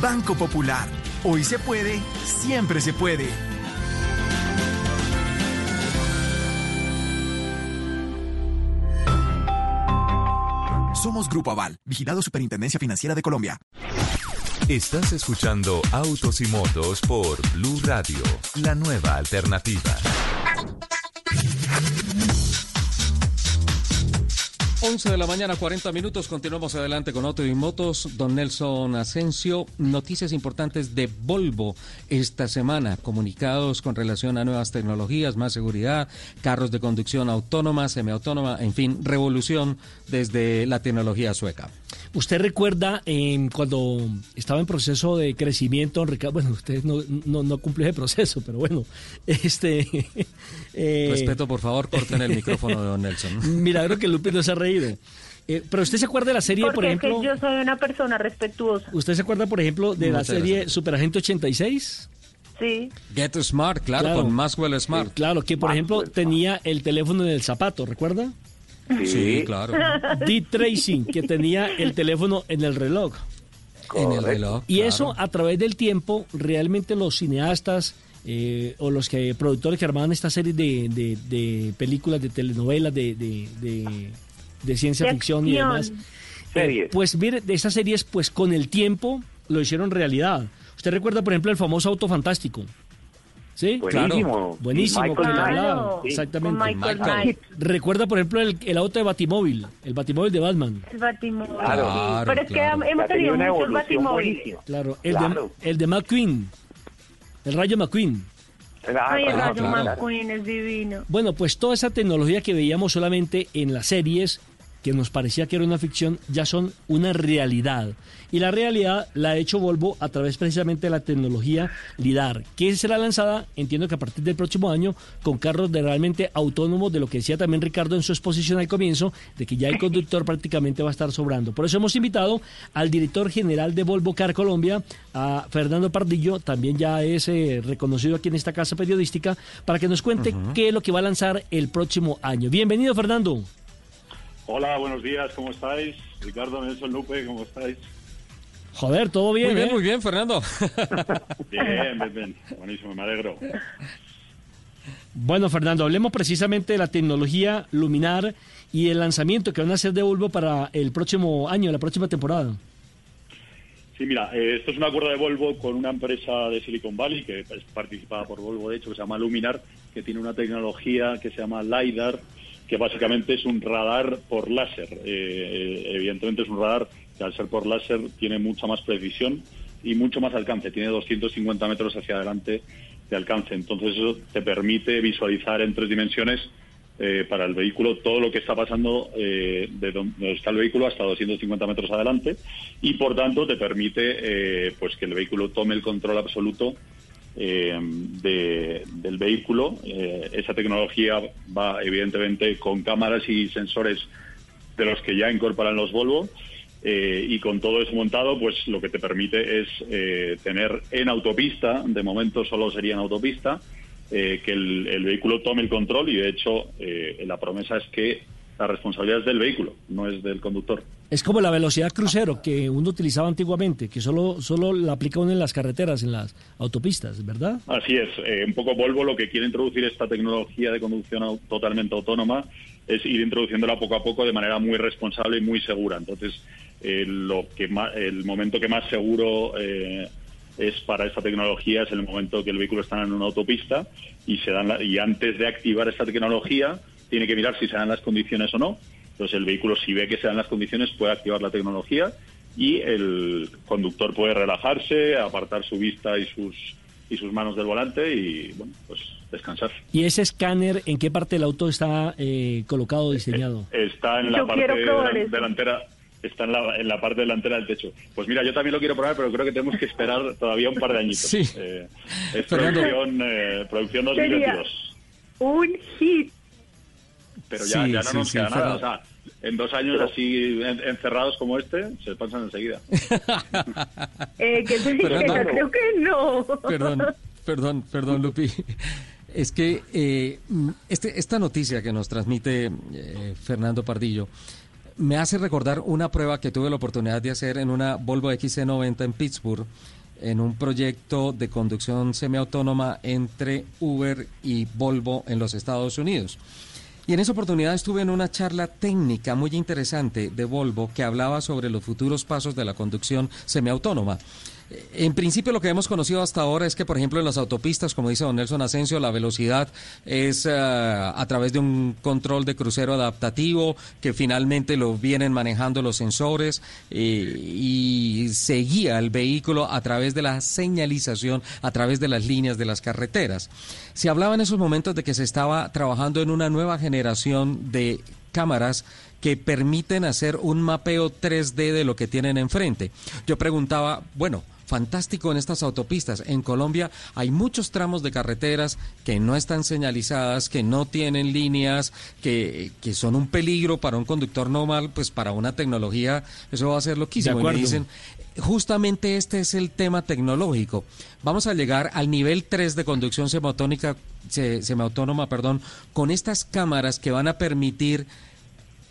Banco Popular. Hoy se puede, siempre se puede. Somos Grupo Aval, vigilado Superintendencia Financiera de Colombia. Estás escuchando Autos y Motos por Blue Radio, la nueva alternativa. 11 de la mañana, 40 minutos. Continuamos adelante con Auto y Motos. Don Nelson Asensio, noticias importantes de Volvo esta semana. Comunicados con relación a nuevas tecnologías, más seguridad, carros de conducción autónoma, semiautónoma, en fin, revolución desde la tecnología sueca. ¿Usted recuerda eh, cuando estaba en proceso de crecimiento, Ricardo? Bueno, usted no, no, no ese proceso, pero bueno, *laughs* este... eh, Respeto, por favor, corten el micrófono de Don Nelson. *laughs* Milagro que Lupi no se ha reído. Eh, pero usted se acuerda de la serie, Porque por ejemplo... es que yo soy una persona respetuosa. ¿Usted se acuerda, por ejemplo, de la serie gracias. Superagente 86? Sí. Get Smart, claro, Claro. con Maxwell Smart. Eh, claro, que por ejemplo tenía el teléfono en el zapato, ¿recuerda? Sí, claro. *laughs* Dick Tracing, que tenía el teléfono en el reloj. En el reloj. Y claro. eso a través del tiempo, realmente los cineastas eh, o los que productores que armaban esta serie de, de- de películas, de telenovelas, de, de- de- de ciencia De ficción y demás, eh, pues mire, de esas series, pues con el tiempo lo hicieron realidad. Usted recuerda, por ejemplo, el famoso Auto Fantástico. ¿Sí? Buenísimo. Claro. Buenísimo. Michael que le Knight. hablaba. Claro. Exactamente. Con Michael Knight. Recuerda, por ejemplo, el, el auto de Batimóvil, el Batimóvil de Batman. El Batimóvil. Claro, sí. claro, Pero es que claro. hemos tenido muchos Batimóviles. Claro, el, Claro. De, el de McQueen, el Rayo McQueen. Ah, Ay, el Rayo claro. McQueen es divino. Bueno, pues toda esa tecnología que veíamos solamente en las series, que nos parecía que era una ficción, ya son una realidad. Y la realidad la ha hecho Volvo a través precisamente de la tecnología LIDAR, que será lanzada, entiendo que a partir del próximo año, con carros de realmente autónomos, de lo que decía también Ricardo en su exposición al comienzo, de que ya el conductor prácticamente va a estar sobrando. Por eso hemos invitado al director general de Volvo Car Colombia, a Fernando Pardillo, también ya es eh, reconocido aquí en esta casa periodística, para que nos cuente qué es lo que va a lanzar el próximo año. Bienvenido, Fernando. Hola, buenos días, ¿cómo estáis? Ricardo Nelson Lupe, ¿cómo estáis? Joder, todo bien, Muy bien, ¿eh? muy bien, Fernando. *laughs* Bien, bien, bien. Buenísimo, me alegro. Bueno, Fernando, hablemos precisamente de la tecnología Luminar y el lanzamiento que van a hacer de Volvo para el próximo año, la próxima temporada. Sí, mira, eh, esto es un acuerdo de Volvo con una empresa de Silicon Valley que es participada por Volvo, de hecho, que se llama Luminar, que tiene una tecnología que se llama LiDAR, que básicamente es un radar por láser. Eh, eh, evidentemente es un radar que al ser por láser tiene mucha más precisión y mucho más alcance, tiene 250 metros hacia adelante de alcance. Entonces eso te permite visualizar en tres dimensiones eh, para el vehículo todo lo que está pasando de donde está el vehículo hasta 250 metros adelante y por tanto te permite pues que el vehículo tome el control absoluto eh, de- del vehículo. Eh, esa tecnología va evidentemente con cámaras y sensores de los que ya incorporan los Volvo. eh, y con todo eso montado, pues lo que te permite es tener en autopista, de momento solo sería en autopista, que el, el vehículo tome el control y de hecho la promesa es que la responsabilidad es del vehículo, no es del conductor. Es como la velocidad crucero que uno utilizaba antiguamente, que solo, solo la aplica uno en las carreteras, en las autopistas, ¿verdad? Así es, eh, un poco Volvo lo que quiere introducir esta tecnología de conducción totalmente autónoma es ir introduciéndola poco a poco de manera muy responsable y muy segura. Entonces, eh, lo que el momento que más seguro eh, es para esta tecnología es el momento que el vehículo está en una autopista y se dan la- y antes de activar esta tecnología tiene que mirar si se dan las condiciones o no. Entonces el vehículo si ve que se dan las condiciones puede activar la tecnología y el conductor puede relajarse, apartar su vista y sus y sus manos del volante y bueno pues descansar. ¿Y ese escáner en qué parte del auto está eh, colocado, diseñado? Está en la Yo parte delan- delantera está en la, en la parte delantera del techo. Pues mira, yo también lo quiero probar, pero creo que tenemos que esperar *laughs* todavía un par de añitos. Sí. Eh, es Fernando. producción, eh, producción Sería 2022. un hit. Pero ya, Sí, ya no sí, nos sí, queda nada. O sea, en dos años así en- encerrados como este, se pasan enseguida. *laughs* Eh, que Fernando. yo creo que no. Perdón, perdón, perdón, Lupi. Es que eh, este, esta noticia que nos transmite eh, Fernando Pardillo me hace recordar una prueba que tuve la oportunidad de hacer en una Volvo XC90 en Pittsburgh, en un proyecto de conducción semiautónoma entre Uber y Volvo en los Estados Unidos. Y en esa oportunidad estuve en una charla técnica muy interesante de Volvo que hablaba sobre los futuros pasos de la conducción semiautónoma. En principio lo que hemos conocido hasta ahora es que, por ejemplo, en las autopistas, como dice don Nelson Asensio, la velocidad es eh, a través de un control de crucero adaptativo que finalmente lo vienen manejando los sensores eh, y se guía el vehículo a través de la señalización, a través de las líneas de las carreteras. Se hablaba en esos momentos de que se estaba trabajando en una nueva generación de cámaras que permiten hacer un mapeo 3D de lo que tienen enfrente. Yo preguntaba, bueno, fantástico en estas autopistas. En Colombia hay muchos tramos de carreteras que no están señalizadas, que no tienen líneas, que, que son un peligro para un conductor normal, pues para una tecnología eso va a ser loquísimo. Y me dicen, justamente este es el tema tecnológico. Vamos a llegar al nivel 3 de conducción semiautónica, se- semiautónoma, perdón, con estas cámaras que van a permitir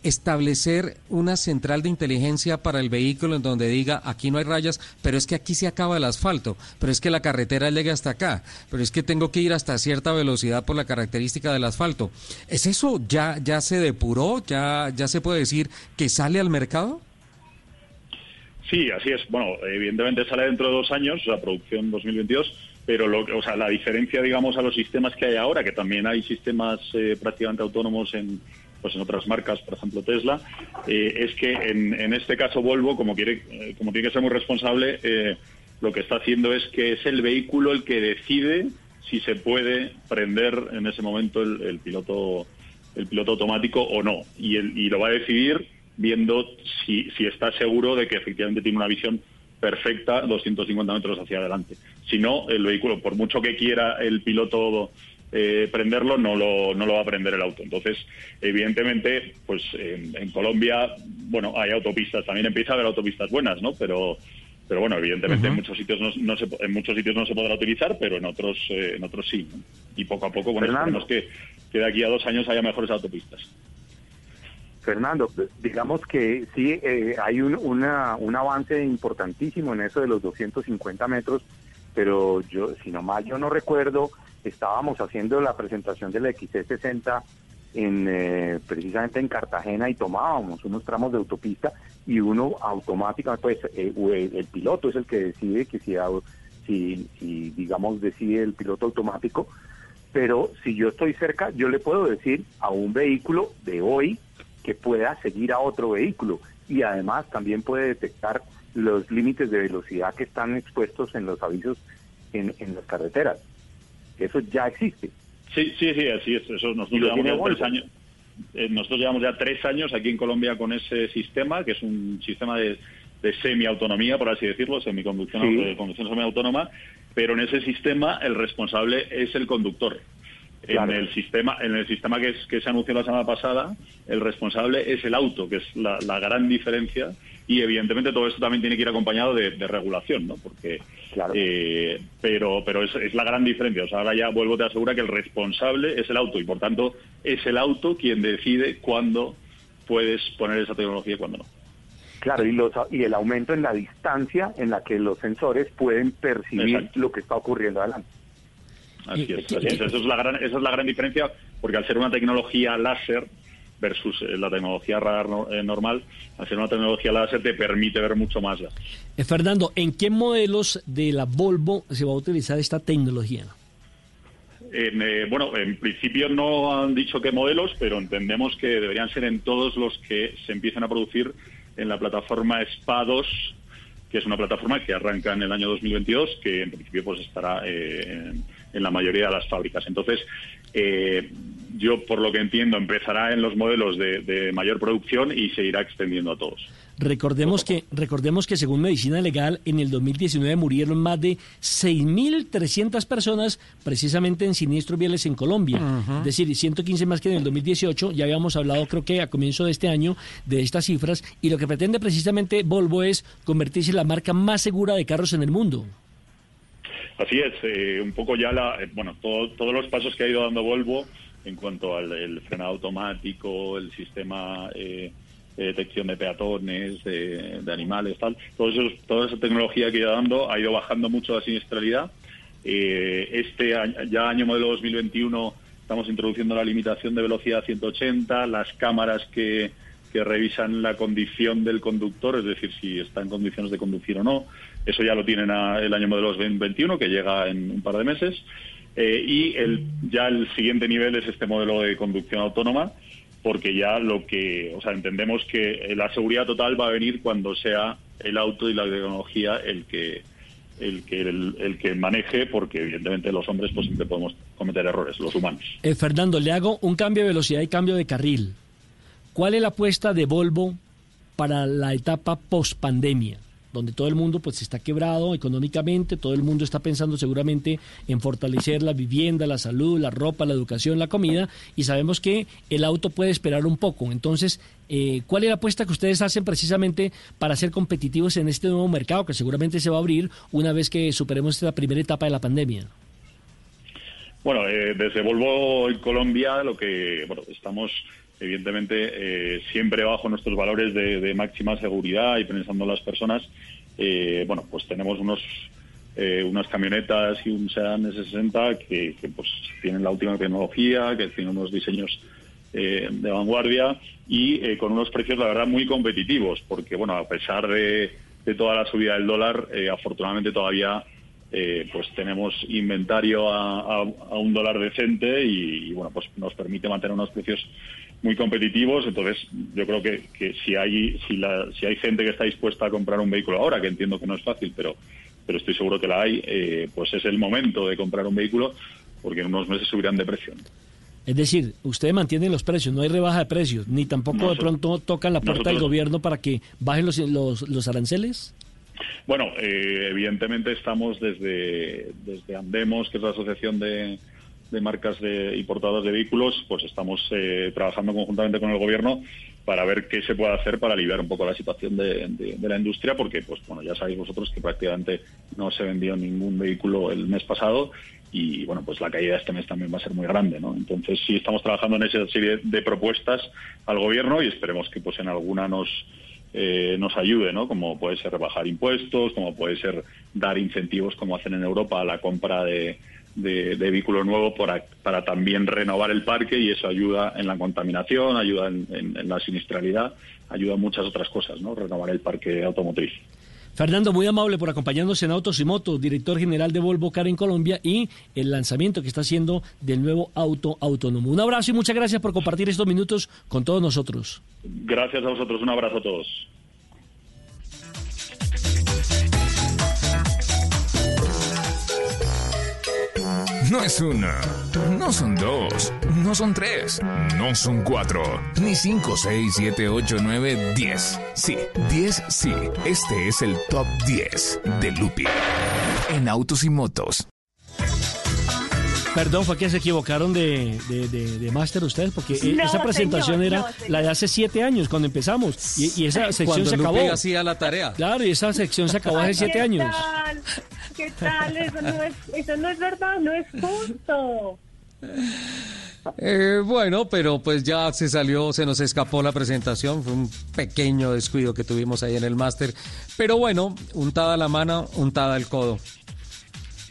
establecer una central de inteligencia para el vehículo en donde diga aquí no hay rayas, pero es que aquí se acaba el asfalto, pero es que la carretera llega hasta acá, pero es que tengo que ir hasta cierta velocidad por la característica del asfalto. ¿Es eso ya ya se depuró? ¿Ya ya se puede decir que sale al mercado? Sí, así es. Bueno, evidentemente sale dentro de dos años, la producción 2022, pero lo, o sea, la diferencia, digamos, a los sistemas que hay ahora, que también hay sistemas eh, prácticamente autónomos en, pues en otras marcas, por ejemplo Tesla, eh, es que en, en este caso Volvo, como quiere, eh, como tiene que ser muy responsable, eh, lo que está haciendo es que es el vehículo el que decide si se puede prender en ese momento el, piloto el piloto automático o no y, el- y lo va a decidir viendo si, si está seguro de que efectivamente tiene una visión perfecta 250 metros hacia adelante. Si no, el vehículo, por mucho que quiera el piloto eh, prenderlo, no lo, no lo va a prender el auto. Entonces, evidentemente, pues en, en Colombia, bueno, hay autopistas, también empieza a haber autopistas buenas, ¿no? Pero pero bueno, evidentemente en muchos sitios no, no se, en muchos sitios no se podrá utilizar, pero en otros eh, en otros sí. ¿no? Y poco a poco, bueno, esperemos que, que de aquí a dos años haya mejores autopistas. Fernando, digamos que sí, eh, hay un, una- un avance importantísimo en eso de los 250 metros, pero yo, si no mal yo no recuerdo, estábamos haciendo la presentación de la XC60 en, eh, precisamente en Cartagena y tomábamos unos tramos de autopista y uno automáticamente, pues eh, el, piloto es el que decide que si, si, digamos, decide el piloto automático, pero si yo estoy cerca, yo le puedo decir a un vehículo de hoy que pueda seguir a otro vehículo y además también puede detectar los límites de velocidad que están expuestos en los avisos en las carreteras. Eso ya existe. Sí, sí, sí, así es. Eso nosotros llevamos tres años. eh, nosotros llevamos ya tres años aquí en Colombia con ese sistema, que es un sistema de, de semiautonomía, por así decirlo, semiconducción, Sí. eh, conducción semiautónoma, pero en ese sistema el responsable es el conductor. Claro. En el sistema, en el sistema que, es- que se anunció la semana pasada, el responsable es el auto, que es la, la gran diferencia. Y evidentemente todo esto también tiene que ir acompañado de, de regulación, ¿no? Porque, eh, pero, pero es, es la gran diferencia. O sea, ahora ya vuelvo te asegura que el responsable es el auto y por tanto es el auto quien decide cuándo puedes poner esa tecnología y cuándo no. Claro, y, los, y el aumento en la distancia en la que los sensores pueden percibir lo que está ocurriendo adelante. Así es, así es. Eso es la gran, esa es la gran diferencia, porque al ser una tecnología láser versus eh, la tecnología radar no- eh, normal, al ser una tecnología láser te permite ver mucho más. Eh, Fernando, ¿en qué modelos de la Volvo se va a utilizar esta tecnología? En, eh, bueno, en principio no han dicho qué modelos, pero entendemos que deberían ser en todos los que se empiecen a producir en la plataforma SPA2, que es una plataforma que arranca en el año 2022, que en principio pues estará eh, en, en la mayoría de las fábricas. Entonces, eh, yo por lo que entiendo empezará en los modelos de, de mayor producción y se irá extendiendo a todos. Recordemos que, recordemos que según Medicina Legal, en el 2019 murieron más de 6.300 personas precisamente en siniestros viales en Colombia. Es decir, 115 más que en el 2018. Ya habíamos hablado, creo que a comienzo de este año, de estas cifras. Y lo que pretende precisamente Volvo es convertirse en la marca más segura de carros en el mundo. Así es, eh, un poco ya la, eh, bueno, todo- todos los pasos que ha ido dando Volvo en cuanto al el frenado automático, el sistema eh, de detección de peatones, de, animales, tal, todo eso- toda esa tecnología que ha ido dando ha ido bajando mucho la siniestralidad. Eh, este año- ya año modelo 2021 estamos introduciendo la limitación de velocidad a 180, las cámaras que revisan la condición del conductor, es decir, si está en condiciones de conducir o no. Eso ya lo tienen el año modelo 2021, que llega en un par de meses. Eh, y el, ya el siguiente nivel es este modelo de conducción autónoma, porque ya lo que, o sea, entendemos que la seguridad total va a venir cuando sea el auto y la tecnología el que el que el que maneje, porque evidentemente los hombres pues siempre podemos cometer errores, los humanos. Eh, Fernando, le hago un cambio de velocidad y cambio de carril. ¿Cuál es la apuesta de Volvo para la etapa post pandemia? Donde todo el mundo pues está quebrado económicamente, todo el mundo está pensando seguramente en fortalecer la vivienda, la salud, la ropa, la educación, la comida, y sabemos que el auto puede esperar un poco. Entonces, eh, ¿cuál es la apuesta que ustedes hacen precisamente para ser competitivos en este nuevo mercado que seguramente se va a abrir una vez que superemos esta primera etapa de la pandemia? Bueno, eh, desde Volvo en Colombia lo que bueno estamos evidentemente eh, siempre bajo nuestros valores de, máxima seguridad y pensando en las personas. eh, bueno, pues tenemos unos eh, unas camionetas y un Sedan S60 que, pues tienen la última tecnología, que tienen unos diseños eh, de vanguardia y con unos precios la verdad muy competitivos, porque bueno a pesar de, de toda la subida del dólar, afortunadamente todavía eh, pues tenemos inventario a, a- a un dólar decente y, y, bueno pues nos permite mantener unos precios muy competitivos entonces yo creo que, que si hay si, la, si hay gente que está dispuesta a comprar un vehículo ahora que entiendo que no es fácil pero pero estoy seguro que la hay eh, pues es el momento de comprar un vehículo porque en unos meses subirán de precio Es decir, ustedes mantienen los precios, no hay rebaja de precios, ni tampoco de pronto tocan la puerta del gobierno para que bajen los, los, los aranceles. Bueno, eh, evidentemente estamos desde, desde Andemos, que es la asociación de, de marcas de, y portadoras de vehículos, pues estamos eh, trabajando conjuntamente con el gobierno para ver qué se puede hacer para aliviar un poco la situación de, de- de la industria, porque pues bueno ya sabéis vosotros que prácticamente no se vendió ningún vehículo el mes pasado y bueno pues la caída este mes también va a ser muy grande, ¿no? Entonces sí estamos trabajando en esa serie de propuestas al gobierno y esperemos que pues en alguna nos eh, nos ayude, ¿no? Como puede ser rebajar impuestos, como puede ser dar incentivos, como hacen en Europa, a la compra de, de, de vehículo nuevo para, para también renovar el parque y eso ayuda en la contaminación, ayuda en, en- en la siniestralidad, ayuda en muchas otras cosas, ¿no? Renovar el parque automotriz. Fernando, muy amable por acompañarnos en Autos y Motos, director general de Volvo Car en Colombia y el lanzamiento que está haciendo del nuevo auto autónomo. Un abrazo y muchas gracias por compartir estos minutos con todos nosotros. Gracias a vosotros, un abrazo a todos. No es una, no son dos, no son tres, no son cuatro, ni cinco, seis, siete, ocho, nueve, diez. Sí, diez, sí. Este es el top 10 de Lupi en autos y motos. Perdón, fue que se equivocaron de, de, de, de máster ustedes, porque eh, No, esa presentación señor, era no, la de hace siete años, cuando empezamos, y, y esa sección Cuando se Lupe acabó. hacía la tarea. Claro, y esa sección se acabó hace siete ¿qué años. tal? ¿Qué tal? Eso no es, eso no es verdad, no es justo. Eh, bueno, pero pues ya se salió, se nos escapó la presentación, fue un pequeño descuido que tuvimos ahí en el máster, pero bueno, untada la mano, untada el codo.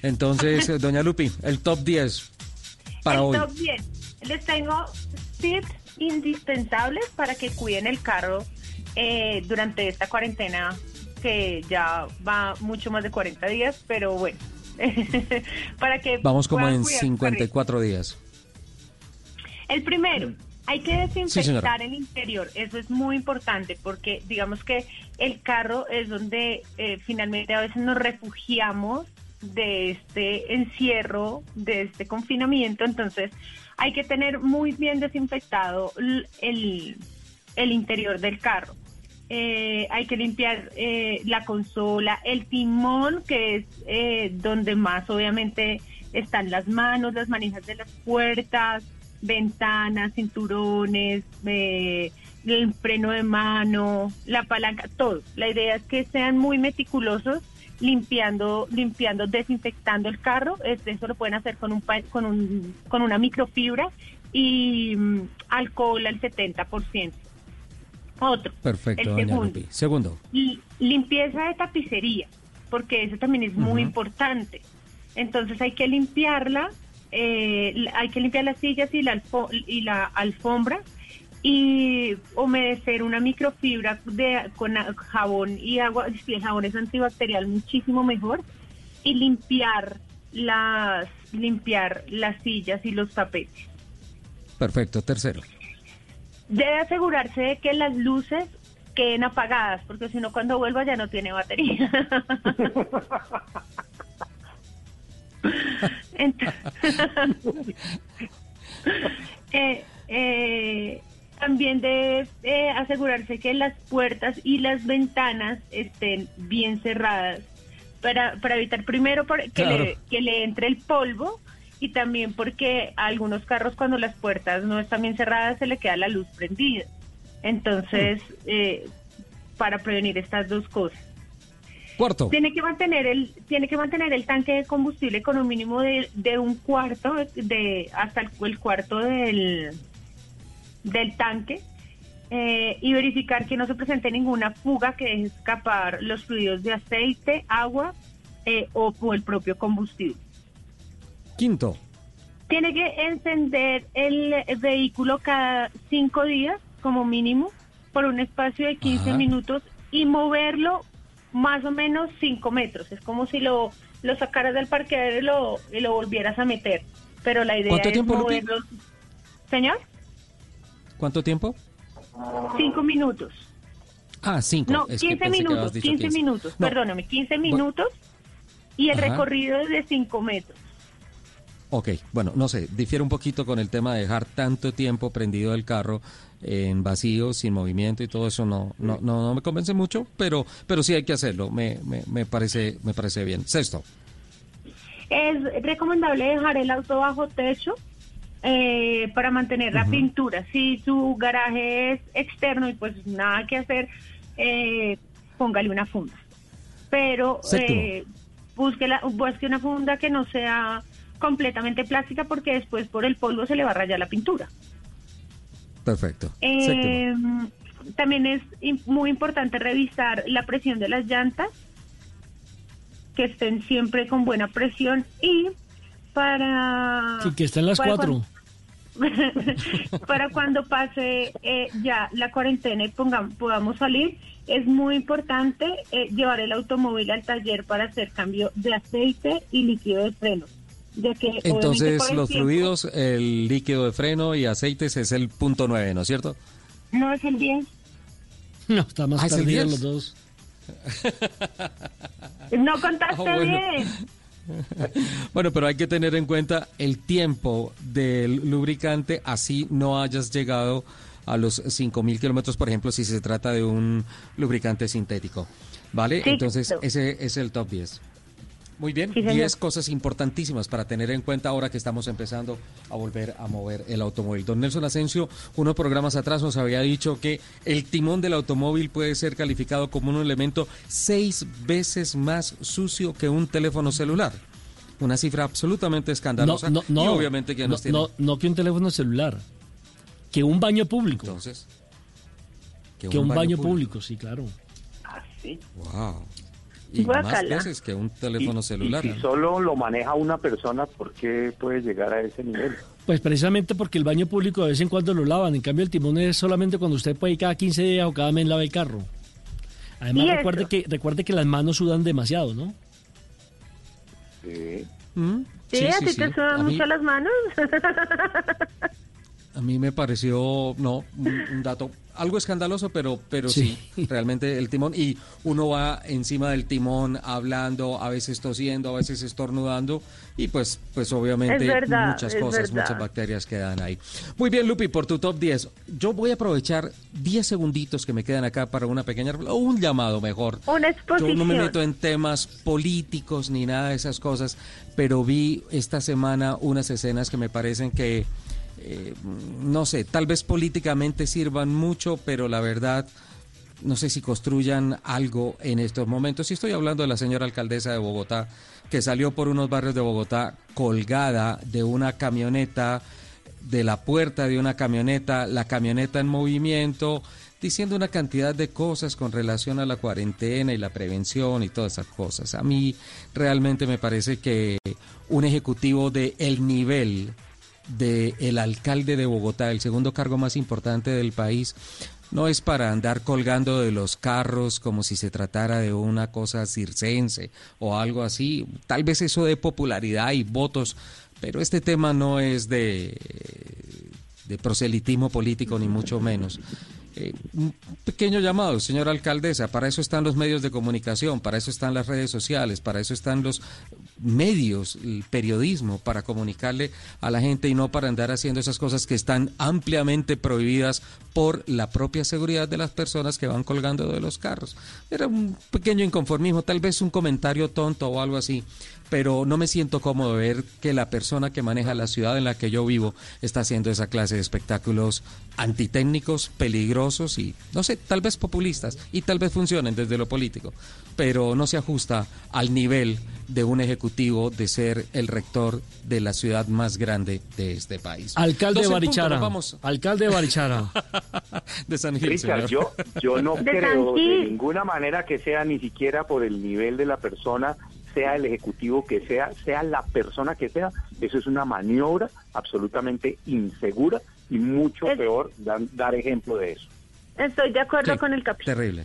Entonces, *laughs* doña Lupi, el top 10 para el hoy. top 10. Les tengo tips indispensables para que cuiden el carro eh, durante esta cuarentena que ya va mucho más de 40 días, pero bueno, *laughs* para que Vamos como en cuidar su carrito. 54 días. El primero, hay que desinfectar el interior. Eso es muy importante porque digamos que el carro es donde eh, finalmente a veces nos refugiamos de este encierro, de este confinamiento. Entonces hay que tener muy bien desinfectado el, el interior del carro. Eh, hay que limpiar eh, la consola, el timón, que es eh, donde más obviamente están las manos, las manijas de las puertas, ventanas, cinturones, eh, el freno de mano, la palanca, todo. La idea es que sean muy meticulosos limpiando, limpiando, desinfectando el carro. Es- Eso lo pueden hacer con un, con un, con una microfibra y mm, alcohol al 70%. Otro. Perfecto, El doña segundo. Lupi. Segundo. Y limpieza de tapicería, porque eso también es muy importante. Entonces hay que limpiarla, eh, hay que limpiar las sillas y la, alfo- y la alfombra y humedecer una microfibra de, con jabón y agua, si *laughs* el jabón es antibacterial muchísimo mejor y limpiar las limpiar las sillas y los tapetes. Perfecto, tercero. Debe asegurarse de que las luces queden apagadas, porque si no cuando vuelva ya no tiene batería. *laughs* Entonces, *laughs* eh, eh, también debe eh, asegurarse que las puertas y las ventanas estén bien cerradas para, para evitar primero por- que, Claro. le, que le entre el polvo y también porque a algunos carros cuando las puertas no están bien cerradas se le queda la luz prendida. Entonces, eh, para prevenir estas dos cosas. Cuarto. Tiene que mantener el tiene que mantener el tanque de combustible con un mínimo de, de un cuarto de hasta el, el cuarto del del tanque eh, y verificar que no se presente ninguna fuga que deje escapar los fluidos de aceite, agua eh, o, o el propio combustible. Quinto. Tiene que encender el vehículo cada cinco días como mínimo por un espacio de 15 Ajá. minutos y moverlo más o menos 5 metros. Es como si lo, lo sacaras del parqueadero y lo, y lo volvieras a meter. Pero la idea ¿Cuánto es tiempo, Lupi? moverlo. Señor, ¿Cuánto tiempo? 5 minutos. Ah, cinco. No, Es que 15 pensé que minutos, 15 minutos, No. perdóname, 15 minutos y el Ajá. recorrido es de 5 metros. Ok, bueno, no sé, difiere un poquito con el tema de dejar tanto tiempo prendido el carro en vacío, sin movimiento y todo eso no, no, no, no me convence mucho, pero, pero sí hay que hacerlo, me, me, me parece, me parece bien. Sexto, Es recomendable dejar el auto bajo techo eh, para mantener la pintura. Si su garaje es externo y pues nada que hacer, eh, póngale una funda. Pero eh, busque, la, busque una funda que no sea completamente plástica porque después por el polvo se le va a rayar la pintura. perfecto. Eh, también es muy importante revisar la presión de las llantas, que estén siempre con buena presión y para... Sí, que están las para cuatro. cuando- *laughs* para cuando pase eh, ya la cuarentena y pongam- podamos salir, es muy importante eh, llevar el automóvil al taller para hacer cambio de aceite y líquido de freno. Ya que Entonces los tiempo- fluidos, el líquido de freno y aceites es el punto nueve, ¿no es cierto? No es el 10. No, está más Ah, ¿es el perdido 10? los dos. No contaste Ah, bueno. bien. *laughs* Bueno, pero hay que tener en cuenta el tiempo del lubricante, así no hayas llegado a los 5.000 kilómetros, por ejemplo, si se trata de un lubricante sintético. ¿Vale? Sí, Entonces, ese es el top 10. Muy bien, Sí, señor. 10 cosas importantísimas para tener en cuenta ahora que estamos empezando a volver a mover el automóvil. Don Nelson Asensio, unos programas atrás nos había dicho que el timón del automóvil puede ser calificado como un elemento seis veces más sucio que un teléfono celular. una cifra absolutamente escandalosa. No, no, y no. obviamente que no, nos tiene... no, no que un teléfono celular, que un baño público. Entonces, que, un, baño, público? sí, claro. ¿Ah, sí? Wow. Y más veces que un teléfono Y- celular. Y si solo lo maneja una persona, ¿por qué puede llegar a ese nivel? Pues precisamente porque el baño público de vez en cuando lo lavan, en cambio el timón es solamente cuando usted puede ir cada 15 días o cada mes lava el carro. Además recuerde eso. que, recuerde que las manos sudan demasiado, ¿no? Sí. ¿Mm? Sí, a ti te sudan A mí- mucho las manos. *laughs* A mí me pareció, no, un, un dato algo escandaloso, pero, pero sí. realmente el timón. Y uno va encima del timón hablando, a veces tosiendo, a veces estornudando. Y pues, pues obviamente verdad, muchas cosas, verdad. muchas bacterias quedan ahí. Muy bien, Lupi, por tu top 10. Yo voy a aprovechar 10 segunditos que me quedan acá para una pequeña, o un llamado mejor. Una Yo exposición. no me meto en temas políticos ni nada de esas cosas, pero vi esta semana unas escenas que me parecen que, eh, no sé, tal vez políticamente sirvan mucho, pero la verdad, no sé si construyan algo en estos momentos. Y estoy hablando de la señora alcaldesa de Bogotá, que salió por unos barrios de Bogotá colgada de una camioneta de la puerta de una camioneta, la camioneta en movimiento, diciendo una cantidad de cosas con relación a la cuarentena y la prevención y todas esas cosas. A mí realmente me parece que un ejecutivo de el nivel de el alcalde de Bogotá, el segundo cargo más importante del país, no es para andar colgando de los carros como si se tratara de una cosa circense o algo así. Tal vez eso de popularidad y votos, pero este tema no es de, de proselitismo político ni mucho menos. Eh, un pequeño llamado, señora alcaldesa, para eso están los medios de comunicación, para eso están las redes sociales, para eso están los medios, el periodismo, para comunicarle a la gente y no para andar haciendo esas cosas que están ampliamente prohibidas por la propia seguridad de las personas que van colgando de los carros. Era un pequeño inconformismo, tal vez un comentario tonto o algo así, pero no me siento cómodo de ver que la persona que maneja la ciudad en la que yo vivo está haciendo esa clase de espectáculos antitécnicos, peligrosos y, no sé, tal vez populistas y tal vez funcionen desde lo político, pero no se ajusta al nivel de un ejecutivo de ser el rector de la ciudad más grande de este país. Alcalde de 12 en punto, Barichara. vamos. Alcalde de Barichara. *laughs* de San Gil, Richard, yo, señor. yo no De creo de ninguna manera que sea ni siquiera por el nivel de la persona, sea el ejecutivo que sea, sea la persona que sea, eso es una maniobra absolutamente insegura y mucho Es- peor dan- dar ejemplo de eso. Estoy de acuerdo Sí, con el capítulo. Terrible.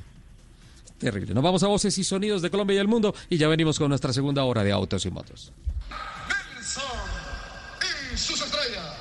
Terrible. Nos vamos a voces y sonidos de Colombia y el mundo y ya venimos con nuestra segunda hora de autos y motos. y sus estrellas.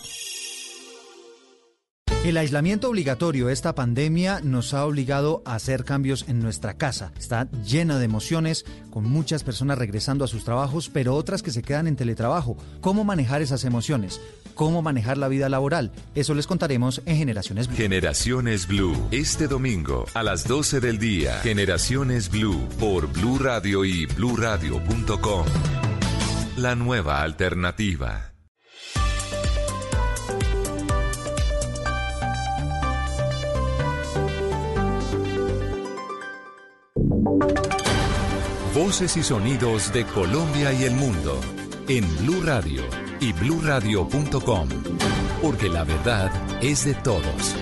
El aislamiento obligatorio, esta pandemia nos ha obligado a hacer cambios en nuestra casa. Está llena de emociones, con muchas personas regresando a sus trabajos, pero otras que se quedan en teletrabajo. ¿Cómo manejar esas emociones? ¿Cómo manejar la vida laboral? Eso les contaremos en Generaciones Blue. Generaciones Blue, este domingo a las 12 del día. Generaciones Blue por Blue Radio y bluradio.com. La nueva alternativa. Voces y sonidos de Colombia y el mundo en Blue Radio y bluradio.com, porque la verdad es de todos.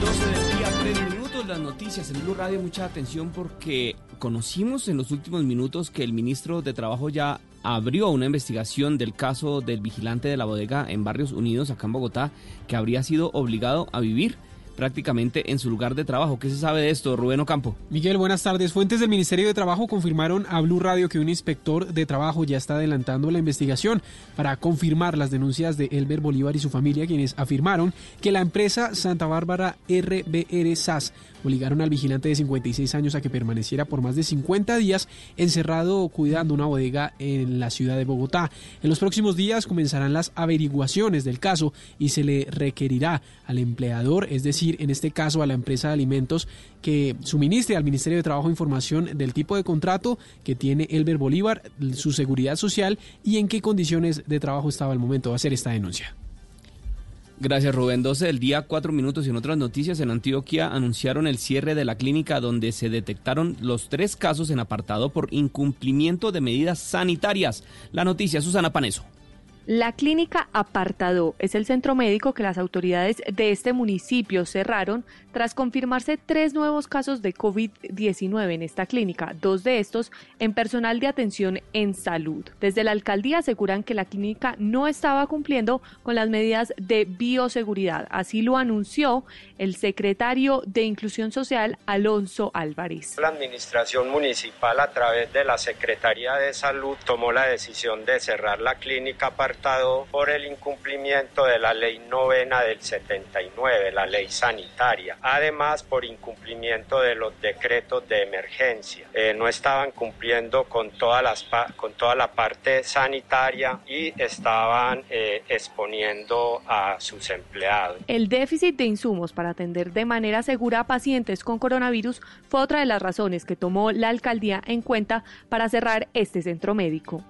12 del día, 3 minutos, las noticias en Blue Radio, mucha atención porque conocimos en los últimos minutos que el ministro de Trabajo ya abrió una investigación del caso del vigilante de la bodega en Barrios Unidos, acá en Bogotá, que habría sido obligado a vivir prácticamente en su lugar de trabajo. ¿Qué se sabe de esto, Rubén Ocampo? Miguel, buenas tardes. Fuentes del Ministerio de Trabajo confirmaron a Blue Radio que un inspector de trabajo ya está adelantando la investigación para confirmar las denuncias de Elber Bolívar y su familia, quienes afirmaron que la empresa Santa Bárbara RBR SAS obligaron al vigilante de 56 años a que permaneciera por más de 50 días encerrado cuidando una bodega en la ciudad de Bogotá. En los próximos días comenzarán las averiguaciones del caso y se le requerirá al empleador, es decir, en este caso a la empresa de alimentos, que suministre al Ministerio de Trabajo información del tipo de contrato que tiene Elber Bolívar, su seguridad social y en qué condiciones de trabajo estaba al momento de hacer esta denuncia. Gracias Rubén. 12 del día, 4 minutos y en otras noticias en Antioquia anunciaron el cierre de la clínica donde se detectaron los tres casos en apartado por incumplimiento de medidas sanitarias. La noticia, Susana Paneso. La clínica Apartado es el centro médico que las autoridades de este municipio cerraron tras confirmarse tres nuevos casos de COVID-19 en esta clínica, dos de estos en personal de atención en salud. Desde la alcaldía aseguran que la clínica no estaba cumpliendo con las medidas de bioseguridad. Así lo anunció el secretario de Inclusión Social, Alonso Álvarez. La administración municipal a través de la Secretaría de Salud tomó la decisión de cerrar la clínica Apartado por el incumplimiento de la ley novena del 79, la ley sanitaria además por incumplimiento de los decretos de emergencia. Eh, no estaban cumpliendo con, todas las, con toda la parte sanitaria y estaban eh, exponiendo a sus empleados. El déficit de insumos para atender de manera segura a pacientes con coronavirus fue otra de las razones que tomó la alcaldía en cuenta para cerrar este centro médico.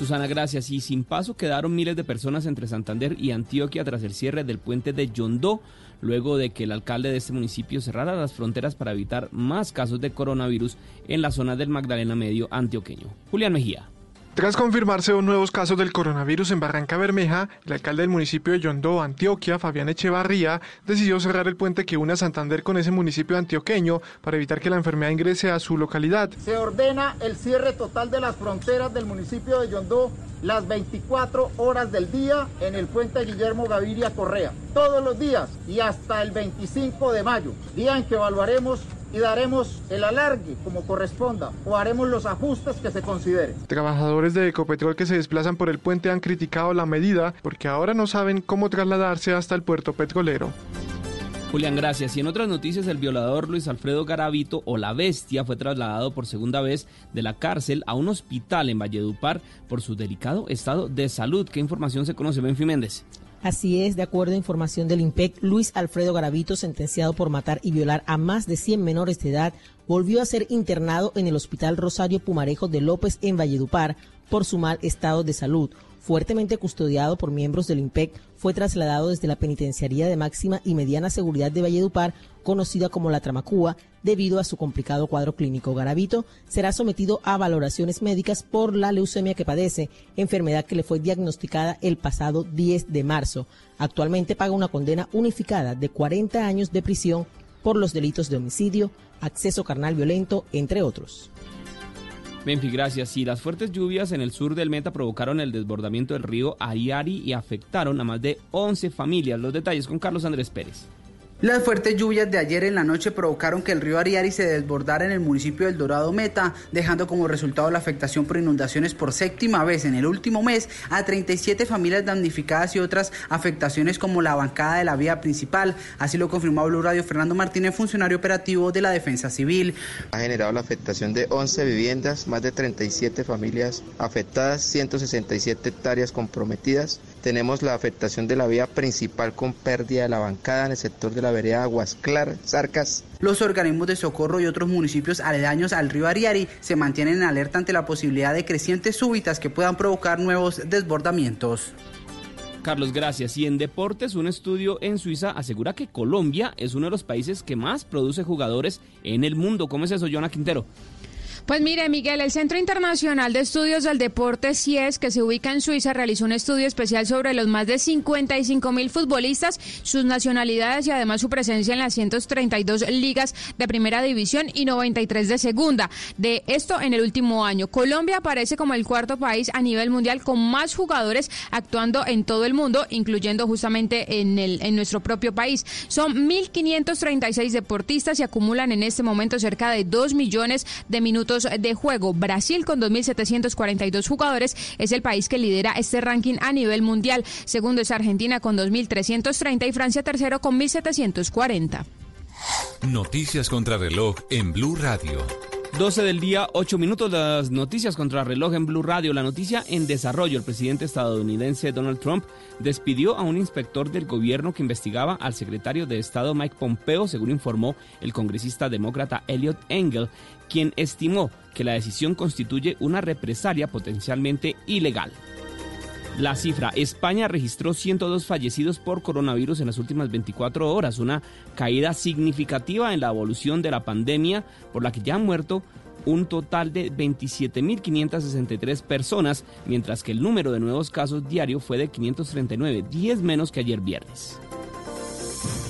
Susana, gracias. Y sin paso quedaron miles de personas entre Santander y Antioquia tras el cierre del puente de Yondó luego de que el alcalde de este municipio cerrara las fronteras para evitar más casos de coronavirus en la zona del Magdalena Medio antioqueño. Julián Mejía. Tras confirmarse dos nuevos casos del coronavirus en Barranca Bermeja, el alcalde del municipio de Yondó, Antioquia, Fabián Echevarría, decidió cerrar el puente que une a Santander con ese municipio antioqueño para evitar que la enfermedad ingrese a su localidad. Se ordena el cierre total de las fronteras del municipio de Yondó las 24 horas del día en el puente Guillermo Gaviria Correa, todos los días y hasta el 25 de mayo, día en que evaluaremos y daremos el alargue como corresponda o haremos los ajustes que se consideren. Trabajadores de Ecopetrol que se desplazan por el puente han criticado la medida porque ahora no saben cómo trasladarse hasta el puerto petrolero. Julián, gracias. Y en otras noticias, el violador Luis Alfredo Garavito o la bestia fue trasladado por segunda vez de la cárcel a un hospital en Valledupar por su delicado estado de salud. ¿Qué información se conoce, Benfi Méndez? Así es, de acuerdo a información del IMPEC, Luis Alfredo Garavito, sentenciado por matar y violar a más de 100 menores de edad, volvió a ser internado en el Hospital Rosario Pumarejo de López en Valledupar por su mal estado de salud fuertemente custodiado por miembros del IMPEC, fue trasladado desde la Penitenciaría de Máxima y Mediana Seguridad de Valledupar, conocida como la Tramacúa, debido a su complicado cuadro clínico. Garavito será sometido a valoraciones médicas por la leucemia que padece, enfermedad que le fue diagnosticada el pasado 10 de marzo. Actualmente paga una condena unificada de 40 años de prisión por los delitos de homicidio, acceso carnal violento, entre otros. Benfi, gracias. Y las fuertes lluvias en el sur del Meta provocaron el desbordamiento del río Ariari y afectaron a más de 11 familias. Los detalles con Carlos Andrés Pérez. Las fuertes lluvias de ayer en la noche provocaron que el río Ariari se desbordara en el municipio del Dorado Meta, dejando como resultado la afectación por inundaciones por séptima vez en el último mes a 37 familias damnificadas y otras afectaciones como la bancada de la vía principal. Así lo confirmó Blue Radio Fernando Martínez, funcionario operativo de la Defensa Civil. Ha generado la afectación de 11 viviendas, más de 37 familias afectadas, 167 hectáreas comprometidas. Tenemos la afectación de la vía principal con pérdida de la bancada en el sector de la vereda Aguas Claras, Zarcas. Los organismos de socorro y otros municipios aledaños al río Ariari se mantienen en alerta ante la posibilidad de crecientes súbitas que puedan provocar nuevos desbordamientos. Carlos, gracias. Y en deportes, un estudio en Suiza asegura que Colombia es uno de los países que más produce jugadores en el mundo. ¿Cómo es eso, Jonah Quintero? Pues mire, Miguel, el Centro Internacional de Estudios del Deporte CIES, que se ubica en Suiza, realizó un estudio especial sobre los más de 55 mil futbolistas, sus nacionalidades y además su presencia en las 132 ligas de primera división y 93 de segunda. De esto en el último año. Colombia aparece como el cuarto país a nivel mundial con más jugadores actuando en todo el mundo, incluyendo justamente en, el, nuestro propio país. Son 1.536 deportistas y acumulan en este momento cerca de 2 millones de minutos de juego. Brasil, con 2.742 jugadores, es el país que lidera este ranking a nivel mundial. Segundo es Argentina con 2.330 y Francia tercero con 1.740. Noticias contra reloj en Blue Radio. 12 del día, 8 minutos, las noticias contra reloj en Blue Radio. La noticia en desarrollo, el presidente estadounidense Donald Trump despidió a un inspector del gobierno que investigaba al secretario de Estado Mike Pompeo, según informó el congresista demócrata Elliot Engel, quien estimó que la decisión constituye una represalia potencialmente ilegal. La cifra, España registró 102 fallecidos por coronavirus en las últimas 24 horas, una caída significativa en la evolución de la pandemia por la que ya han muerto un total de 27.563 personas, mientras que el número de nuevos casos diario fue de 539, 10 menos que ayer viernes.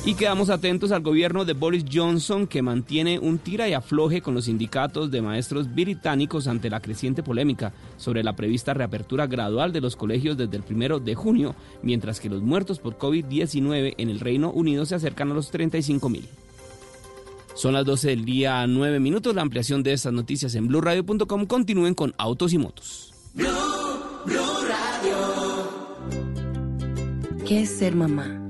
Y quedamos atentos al gobierno de Boris Johnson que mantiene un tira y afloje con los sindicatos de maestros británicos ante la creciente polémica sobre la prevista reapertura gradual de los colegios desde el primero de junio, mientras que los muertos por COVID-19 en el Reino Unido se acercan a los 35 mil. Son las 12 del día, 9 minutos. La ampliación de estas noticias en blurradio.com. Continúen con Autos y Motos. ¿Qué es ser mamá?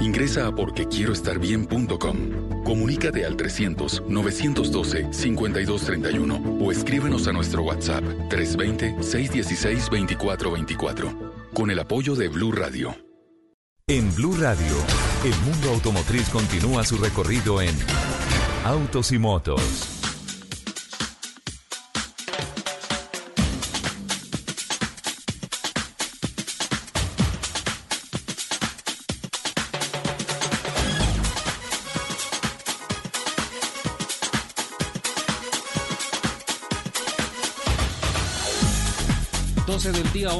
Ingresa a porquequieroestarbien.com. Comunícate al 300-912-5231 o escríbenos a nuestro WhatsApp 320-616-2424 con el apoyo de Blue Radio. En Blue Radio, el mundo automotriz continúa su recorrido en Autos y Motos.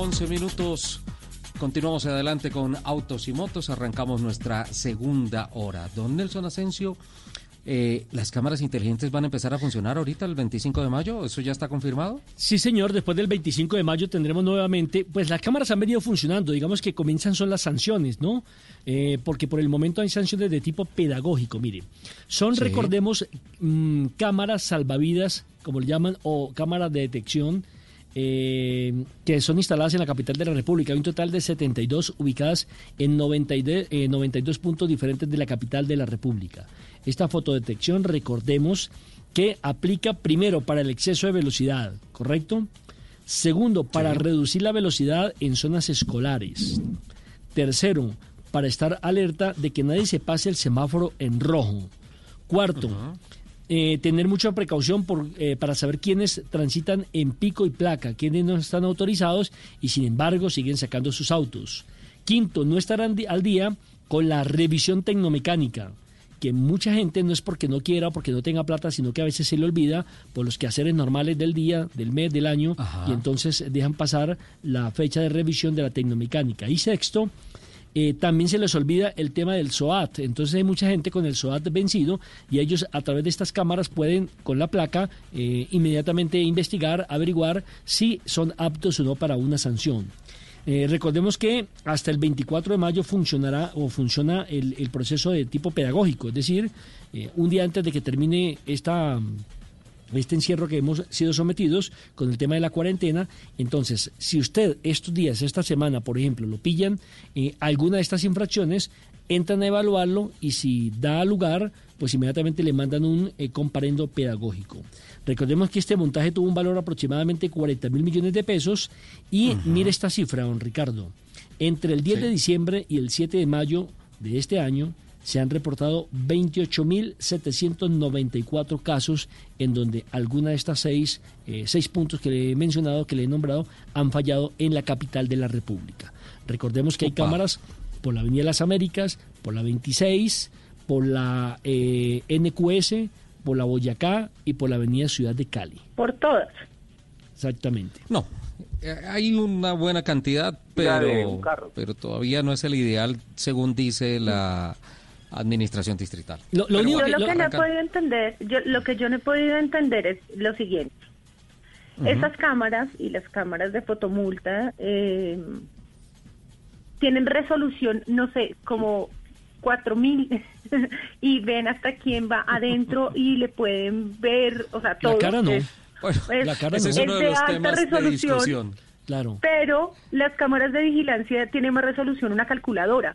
11 minutos. Continuamos adelante con autos y motos. Arrancamos nuestra segunda hora. Don Nelson Asensio, eh, ¿las cámaras inteligentes van a empezar a funcionar ahorita el 25 de mayo? ¿Eso ya está confirmado? Sí, señor. Después del 25 de mayo tendremos nuevamente, pues las cámaras han venido funcionando. Digamos que comienzan son las sanciones, ¿no? Eh, porque por el momento hay sanciones de tipo pedagógico, mire. Son, recordemos, mm, cámaras salvavidas, como le llaman, o cámaras de detección eh, que son instaladas en la capital de la República. Hay un total de 72 ubicadas en 92, 92 puntos diferentes de la capital de la República. Esta fotodetección, recordemos, que aplica primero para el exceso de velocidad, ¿correcto? Segundo, para reducir la velocidad en zonas escolares. Tercero, para estar alerta de que nadie se pase el semáforo en rojo. Cuarto, eh, tener mucha precaución por, eh, para saber quiénes transitan en pico y placa, quiénes no están autorizados y sin embargo siguen sacando sus autos. Quinto, no estarán al día con la revisión tecnomecánica, que mucha gente no es porque no quiera o porque no tenga plata, sino que a veces se le olvida por los quehaceres normales del día, del mes, del año, y entonces dejan pasar la fecha de revisión de la tecnomecánica. Y sexto, eh, también se les olvida el tema del SOAT. Entonces hay mucha gente con el SOAT vencido y ellos a través de estas cámaras pueden con la placa eh, inmediatamente investigar, averiguar si son aptos o no para una sanción. Eh, recordemos que hasta el 24 de mayo funcionará o funciona el, proceso de tipo pedagógico, es decir, un día antes de que termine esta este encierro que hemos sido sometidos con el tema de la cuarentena. Entonces, si usted estos días, esta semana, por ejemplo, lo pillan eh, alguna de estas infracciones, entran a evaluarlo y si da lugar, pues inmediatamente le mandan un eh, comparendo pedagógico. Recordemos que este montaje tuvo un valor aproximadamente 40 mil millones de pesos y mire esta cifra, don Ricardo. Entre el 10 de diciembre y el 7 de mayo de este año, se han reportado 28.794 casos en donde alguna de estas seis, eh, seis puntos que le he mencionado, que le he nombrado, han fallado en la capital de la República. Recordemos que hay cámaras por la Avenida de las Américas, por la 26, por la eh, NQS, por la Boyacá y por la Avenida Ciudad de Cali. Por todas. Exactamente. No, eh, hay una buena cantidad, pero, pero todavía no es el ideal, según dice la administración distrital. yo lo que no he podido entender, yo, lo que yo no he podido entender es lo siguiente. Esas cámaras y las cámaras de fotomulta eh, tienen resolución, no sé, como 4000 *laughs* y ven hasta quién va adentro *laughs* y le pueden ver, o sea, todo. La cara no. la cara no. es uno de, los temas de discusión. Claro. Pero las cámaras de vigilancia tienen más resolución una calculadora.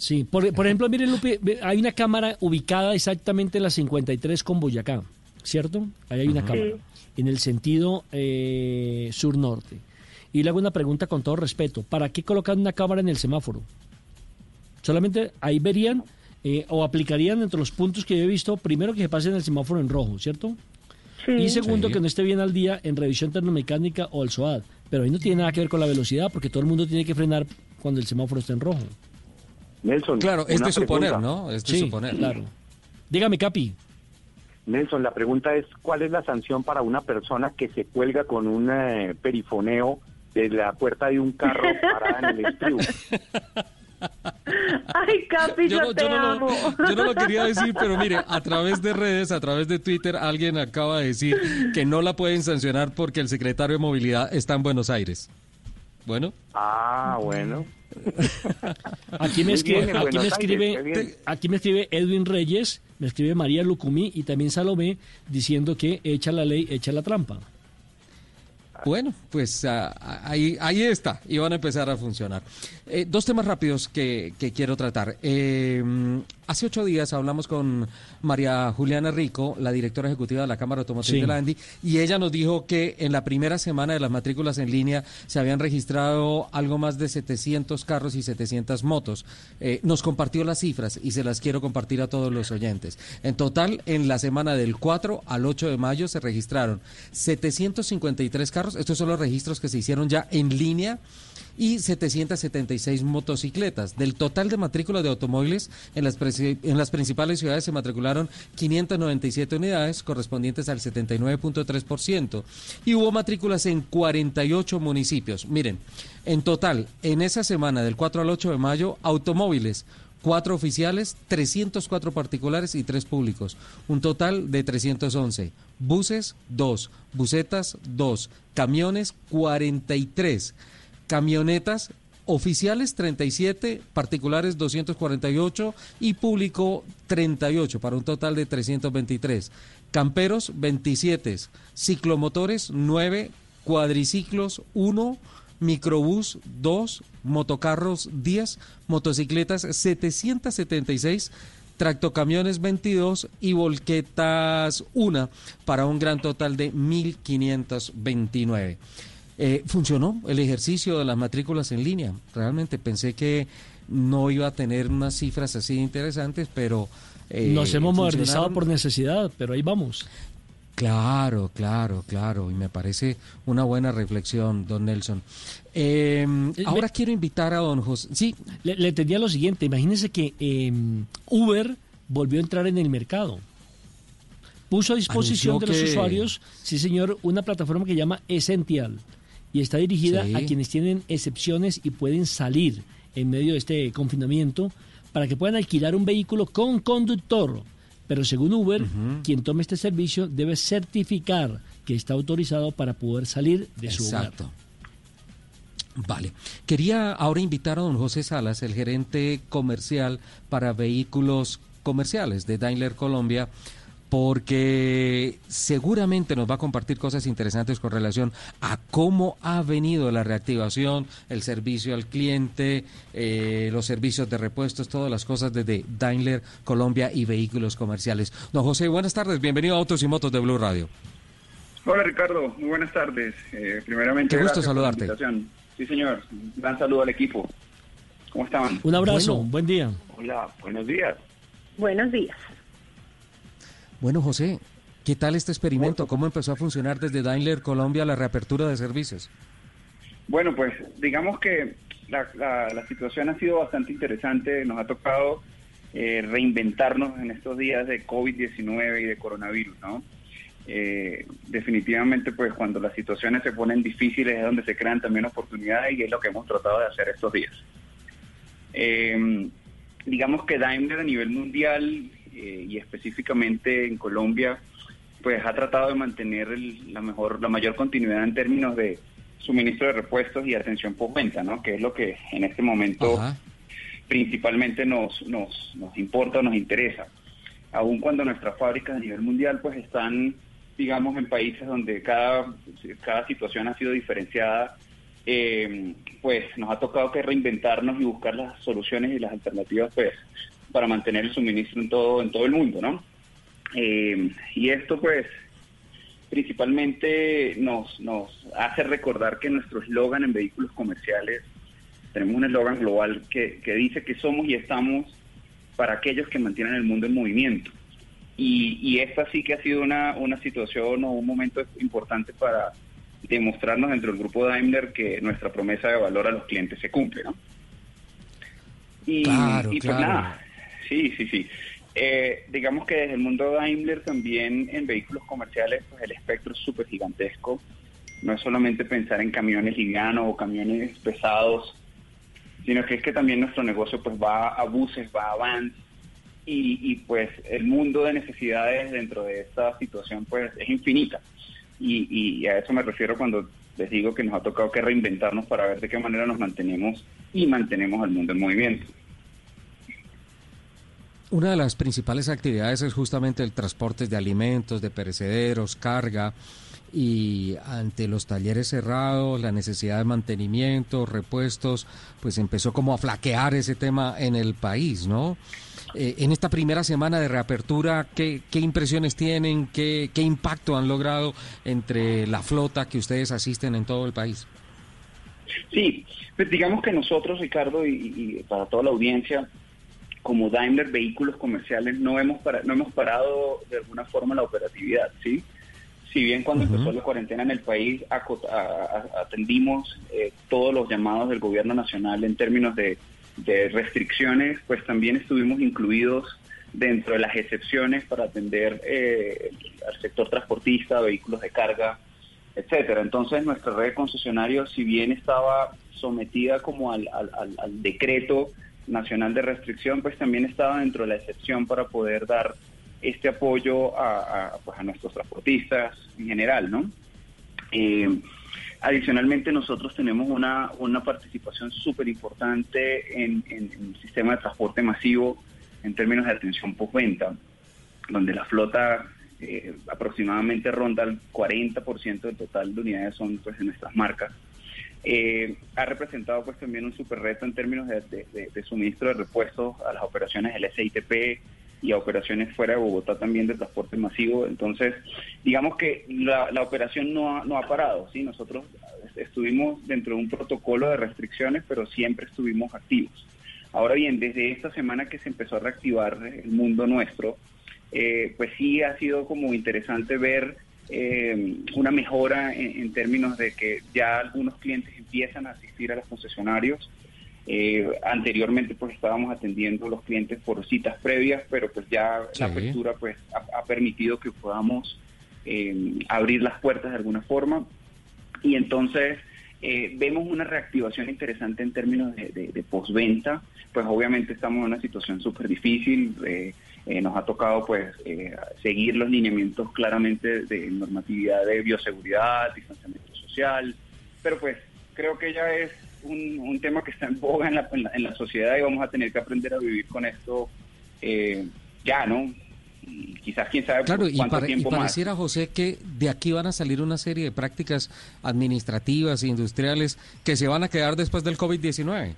Sí, por, por ejemplo, miren, Lupe, hay una cámara ubicada exactamente en la 53 con Boyacá, ¿cierto? Ahí hay una cámara, en el sentido eh, sur-norte. Y le hago una pregunta con todo respeto, ¿para qué colocar una cámara en el semáforo? Solamente ahí verían eh, o aplicarían entre los puntos que yo he visto, primero que se pase en el semáforo en rojo, ¿cierto? Sí. Y segundo, que no esté bien al día en revisión termomecánica o el SOAD. Pero ahí no tiene nada que ver con la velocidad, porque todo el mundo tiene que frenar cuando el semáforo está en rojo. Nelson. Claro, es de suponer, ¿no? Es de suponer. Claro. Dígame, Capi. Nelson, la pregunta es, ¿cuál es la sanción para una persona que se cuelga con un eh, perifoneo de la puerta de un carro *laughs* parada en el estribo? Ay, Capi, yo, no, te amo. Lo, yo no lo quería decir, pero mire, a través de redes, a través de Twitter, alguien acaba de decir que no la pueden sancionar porque el secretario de Movilidad está en Buenos Aires. Bueno. Ah, bueno. *laughs* Aquí me escribe, aquí me escribe, aquí me escribe Edwin Reyes, me escribe María Lucumí y también Salomé diciendo que echa la ley, echa la trampa. Bueno, pues ah, ahí, ahí está, y van a empezar a funcionar. Eh, dos temas rápidos que, quiero tratar. Eh, hace ocho días hablamos con María Juliana Rico, la directora ejecutiva de la Cámara Automotriz de la Andy, y ella nos dijo que en la primera semana de las matrículas en línea se habían registrado algo más de 700 carros y 700 motos. Eh, nos compartió las cifras y se las quiero compartir a todos los oyentes. En total, en la semana del 4 al 8 de mayo se registraron 753 carros, estos son los registros que se hicieron ya en línea y 776 motocicletas. Del total de matrículas de automóviles en las, en las principales ciudades se matricularon 597 unidades, correspondientes al 79.3%, y hubo matrículas en 48 municipios. Miren, en total, en esa semana del 4 al 8 de mayo, automóviles cuatro oficiales, 304 particulares y tres públicos, un total de 311. Buses, dos. Busetas, dos. Camiones, 43 camionetas oficiales 37, particulares 248 y público 38 para un total de 323. Camperos 27, ciclomotores 9, cuadriciclos 1, microbús 2, motocarros 10, motocicletas 776, tractocamiones 22 y volquetas 1 para un gran total de 1529. Eh, funcionó el ejercicio de las matrículas en línea. Realmente pensé que no iba a tener unas cifras así interesantes, pero... Eh, Nos hemos modernizado por necesidad, pero ahí vamos. Claro, claro, claro, y me parece una buena reflexión, don Nelson. Em, eh, ahora quiero invitar a don José. Sí. Le, le tenía lo siguiente, imagínese que em, Uber volvió a entrar en el mercado. Puso a disposición de los usuarios, sí señor, una plataforma que llama Essential y está dirigida a quienes tienen excepciones y pueden salir en medio de este confinamiento para que puedan alquilar un vehículo con conductor. Pero según Uber, quien tome este servicio debe certificar que está autorizado para poder salir de su hogar. Vale. Quería ahora invitar a don José Salas, el gerente comercial para vehículos comerciales de Daimler Colombia, porque seguramente nos va a compartir cosas interesantes con relación a cómo ha venido la reactivación, el servicio al cliente, eh, los servicios de repuestos, todas las cosas desde Daimler Colombia y vehículos comerciales. Don José, buenas tardes, bienvenido a Autos y Motos de Blue Radio. Hola Ricardo, muy buenas tardes. Eh, primeramente, Qué gusto saludarte. Sí, señor. Un gran saludo al equipo. ¿Cómo estaban? Un abrazo, buen día. Hola, buenos días. Buenos días. Bueno, José, ¿qué tal este experimento? ¿Cómo empezó a funcionar desde Daimler Colombia la reapertura de servicios? Bueno, pues digamos que la, la, situación ha sido bastante interesante. Nos ha tocado eh, reinventarnos en estos días de COVID-19 y de coronavirus, ¿no? Eh, definitivamente, pues cuando las situaciones se ponen difíciles es donde se crean también oportunidades y es lo que hemos tratado de hacer estos días. Eh, digamos que Daimler a nivel mundial eh, y específicamente en Colombia, pues ha tratado de mantener la mejor, la mayor continuidad en términos de suministro de repuestos y atención postventa, ¿no? Que es lo que en este momento principalmente nos, nos, nos importa o nos interesa. Aun cuando nuestras fábricas a nivel mundial pues están, digamos, en países donde cada, cada situación ha sido diferenciada, eh, pues nos ha tocado que reinventarnos y buscar las soluciones y las alternativas pues para mantener el suministro en todo, en todo el mundo, ¿no? Eh, y esto pues principalmente nos, nos hace recordar que nuestro eslogan en vehículos comerciales, tenemos un eslogan global que, que dice que somos y estamos para aquellos que mantienen el mundo en movimiento. Y, y esta sí que ha sido una, una situación o un momento importante para demostrarnos dentro del grupo Daimler que nuestra promesa de valor a los clientes se cumple, ¿no? Y, claro, y pues nada, Sí, sí, sí. Eh, digamos que desde el mundo Daimler también en vehículos comerciales, pues el espectro es súper gigantesco. No es solamente pensar en camiones livianos o camiones pesados, sino que es que también nuestro negocio pues va a buses, va a vans y, y pues el mundo de necesidades dentro de esta situación pues es infinita. Y, y a eso me refiero cuando les digo que nos ha tocado que reinventarnos para ver de qué manera nos mantenemos y mantenemos al mundo en movimiento. Una de las principales actividades es justamente el transporte de alimentos, de perecederos, carga y ante los talleres cerrados, la necesidad de mantenimiento, repuestos, pues empezó como a flaquear ese tema en el país, ¿no? Eh, en esta primera semana de reapertura, ¿qué, impresiones tienen? ¿Qué, ¿Qué impacto han logrado entre la flota que ustedes asisten en todo el país? Sí, pues digamos que nosotros, Ricardo, y para toda la audiencia, como Daimler Vehículos Comerciales no hemos, no hemos parado de alguna forma la operatividad, ¿sí? Si bien cuando empezó la cuarentena en el país atendimos eh, todos los llamados del gobierno nacional en términos de, restricciones, pues también estuvimos incluidos dentro de las excepciones para atender eh, al sector transportista, vehículos de carga, etcétera. Entonces nuestra red de concesionarios, si bien estaba sometida como al, al decreto nacional de restricción, pues también estaba dentro de la excepción para poder dar este apoyo a, pues a nuestros transportistas en general, ¿no? Eh, adicionalmente, nosotros tenemos una, una participación súper importante en, el sistema de transporte masivo en términos de atención postventa, donde la flota eh, aproximadamente ronda el 40% del total de unidades son pues de nuestras marcas. Eh, ha representado pues también un super reto en términos de, suministro de repuestos a las operaciones del SITP y a operaciones fuera de Bogotá también de transporte masivo. Entonces, digamos que la, operación no ha, no ha parado. ¿sí? Nosotros estuvimos dentro de un protocolo de restricciones, pero siempre estuvimos activos. Ahora bien, desde esta semana que se empezó a reactivar el mundo nuestro, eh, pues sí ha sido como interesante ver eh, una mejora en, términos de que ya algunos clientes empiezan a asistir a los concesionarios. Eh, anteriormente pues estábamos atendiendo a los clientes por citas previas, pero pues ya la apertura pues ha, permitido que podamos eh, abrir las puertas de alguna forma. Y entonces eh, vemos una reactivación interesante en términos de, de postventa, pues obviamente estamos en una situación súper difícil. Eh, eh, nos ha tocado pues eh, seguir los lineamientos claramente de normatividad de bioseguridad, distanciamiento social, pero pues creo que ya es un, tema que está en boga en la, en la, sociedad y vamos a tener que aprender a vivir con esto eh, ya, ¿no? quizás quién sabe claro, por cuánto y, tiempo y pareciera, José, que de aquí van a salir una serie de prácticas administrativas e industriales que se van a quedar después del COVID-19.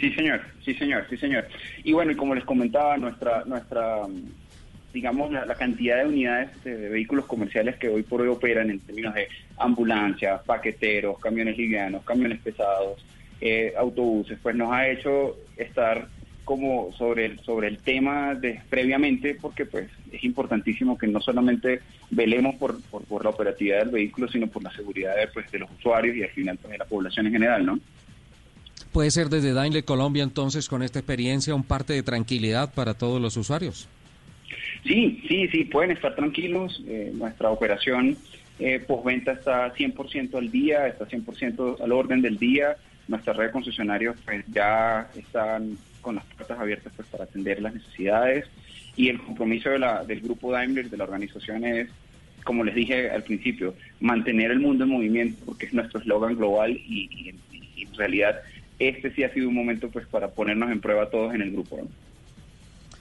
Sí, señor, sí, señor, sí, señor. Y bueno, y como les comentaba, nuestra, nuestra digamos, la, cantidad de unidades de, vehículos comerciales que hoy por hoy operan en términos de ambulancias, paqueteros, camiones livianos, camiones pesados, eh, autobuses, pues nos ha hecho estar como sobre el, sobre el tema de, previamente, porque pues es importantísimo que no solamente velemos por, por, la operatividad del vehículo, sino por la seguridad de, pues, de los usuarios y al final pues, de la población en general, ¿no? Puede ser desde Daimler Colombia entonces con esta experiencia un parte de tranquilidad para todos los usuarios. Sí, sí, sí, pueden estar tranquilos. Eh, nuestra operación eh, postventa está 100% al día, está 100% al orden del día. Nuestra red de concesionarios pues, ya están con las puertas abiertas pues, para atender las necesidades. Y el compromiso de la, del grupo Daimler, de la organización, es, como les dije al principio, mantener el mundo en movimiento, porque es nuestro eslogan global y, en realidad este sí ha sido un momento pues para ponernos en prueba todos en el grupo.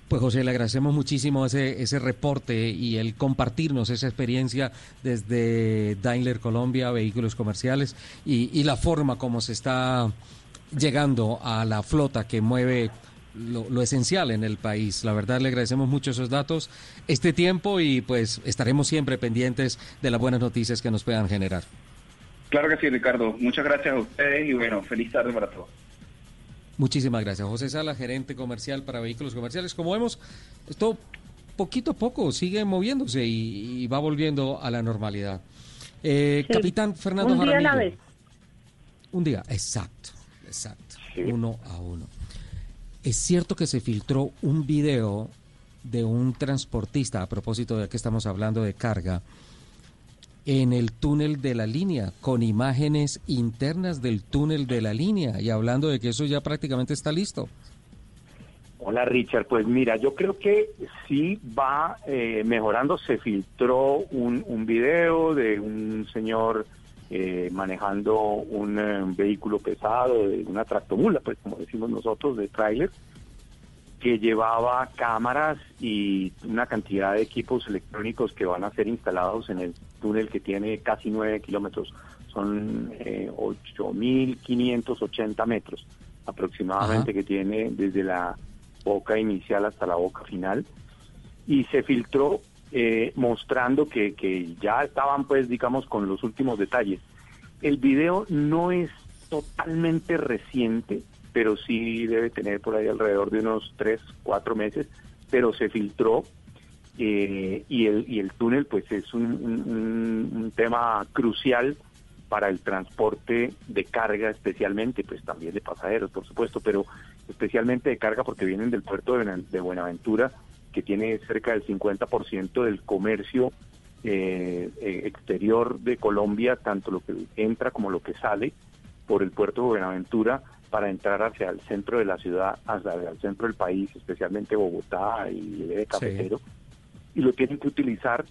Pues José, le agradecemos muchísimo ese, ese reporte y el compartirnos esa experiencia desde Daimler Colombia, vehículos comerciales y, y la forma como se está llegando a la flota que mueve lo, esencial en el país. La verdad le agradecemos mucho esos datos, este tiempo y pues estaremos siempre pendientes de las buenas noticias que nos puedan generar. Claro que sí, Ricardo. Muchas gracias a ustedes y bueno, feliz tarde para todos. Muchísimas gracias. José Sala, gerente comercial para vehículos comerciales. Como vemos, esto poquito a poco sigue moviéndose y, va volviendo a la normalidad. Eh, Capitán Fernando Un día a la vez. Un día, exacto, exacto. Uno a uno. Es cierto que se filtró un video de un transportista, a propósito de que estamos hablando de carga, en el túnel de la línea, con imágenes internas del túnel de la línea y hablando de que eso ya prácticamente está listo. Hola Richard, pues mira, yo creo que sí va eh, mejorando. Se filtró un, un, video de un señor eh, manejando un eh, vehículo pesado, de una tractomula, pues como decimos nosotros, de tráiler, que llevaba cámaras y una cantidad de equipos electrónicos que van a ser instalados en el túnel que tiene casi 9 kilómetros. Son eh, 8.580 metros aproximadamente que tiene desde la boca inicial hasta la boca final. Y se filtró eh, mostrando que, que ya estaban, pues, digamos, con los últimos detalles. El video no es totalmente reciente, pero sí debe tener por ahí alrededor de unos tres, cuatro meses, pero se filtró eh, y, el, y el túnel pues es un, un, tema crucial para el transporte de carga especialmente, pues también de pasajeros por supuesto, pero especialmente de carga porque vienen del puerto de Buenaventura que tiene cerca del 50% del comercio eh, eh, exterior de Colombia, tanto lo que entra como lo que sale por el puerto de Buenaventura para entrar hacia el centro de la ciudad, hacia el centro del país, especialmente Bogotá y el cafetero, y lo tienen que utilizar.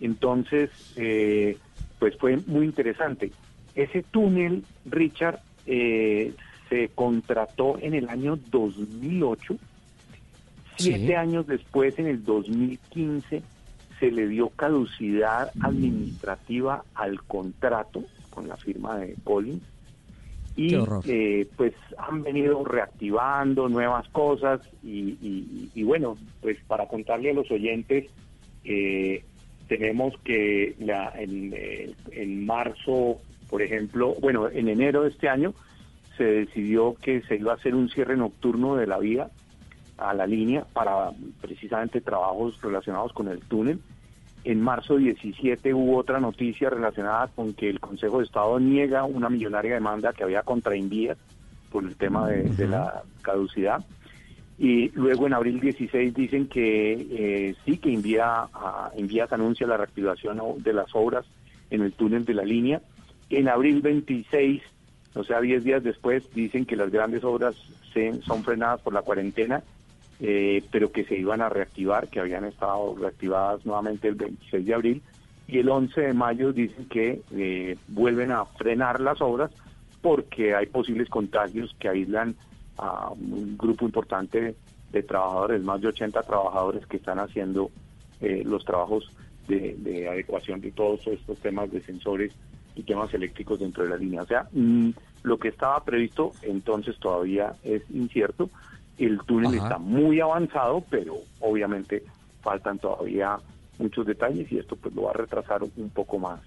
Entonces, eh, pues fue muy interesante. Ese túnel, Richard, eh, se contrató en el año 2008. Siete años después, en el 2015, se le dio caducidad administrativa al contrato con la firma de Collins y eh, pues han venido reactivando nuevas cosas y, bueno, pues para contarle a los oyentes, eh, tenemos que la, en, eh, en marzo, por ejemplo, bueno, en enero de este año se decidió que se iba a hacer un cierre nocturno de la vía a la línea para precisamente trabajos relacionados con el túnel en marzo 17 hubo otra noticia relacionada con que el Consejo de Estado niega una millonaria demanda que había contra Invías por el tema de, la caducidad. Y luego en abril 16 dicen que eh, sí, que envía a, Envías anuncia la reactivación de las obras en el túnel de la línea. En abril 26, o sea, 10 días después, dicen que las grandes obras se, son frenadas por la cuarentena eh, pero que se iban a reactivar, que habían estado reactivadas nuevamente el 26 de abril, y el 11 de mayo dicen que eh, vuelven a frenar las obras porque hay posibles contagios que aíslan a un grupo importante de trabajadores, más de 80 trabajadores que están haciendo eh, los trabajos de, adecuación de todos estos temas de sensores y temas eléctricos dentro de la línea. O sea, mm, lo que estaba previsto entonces todavía es incierto. El túnel está muy avanzado, pero obviamente faltan todavía muchos detalles y esto pues lo va a retrasar un poco más.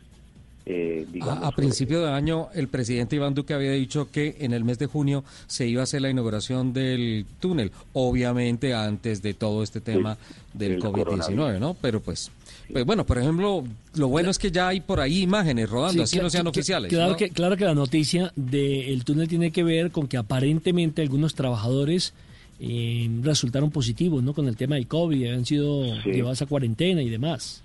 Eh, a, principio de año, el presidente Iván Duque había dicho que en el mes de junio se iba a hacer la inauguración del túnel, obviamente antes de todo este tema del COVID-19, ¿no? Pero pues, pues, bueno, por ejemplo, lo bueno es que ya hay por ahí imágenes rodando, así no sean oficiales. Claro, que, claro que la noticia del túnel tiene que ver con que aparentemente algunos trabajadores eh, resultaron positivos, ¿no? Con el tema del COVID, han sido llevados a cuarentena y demás.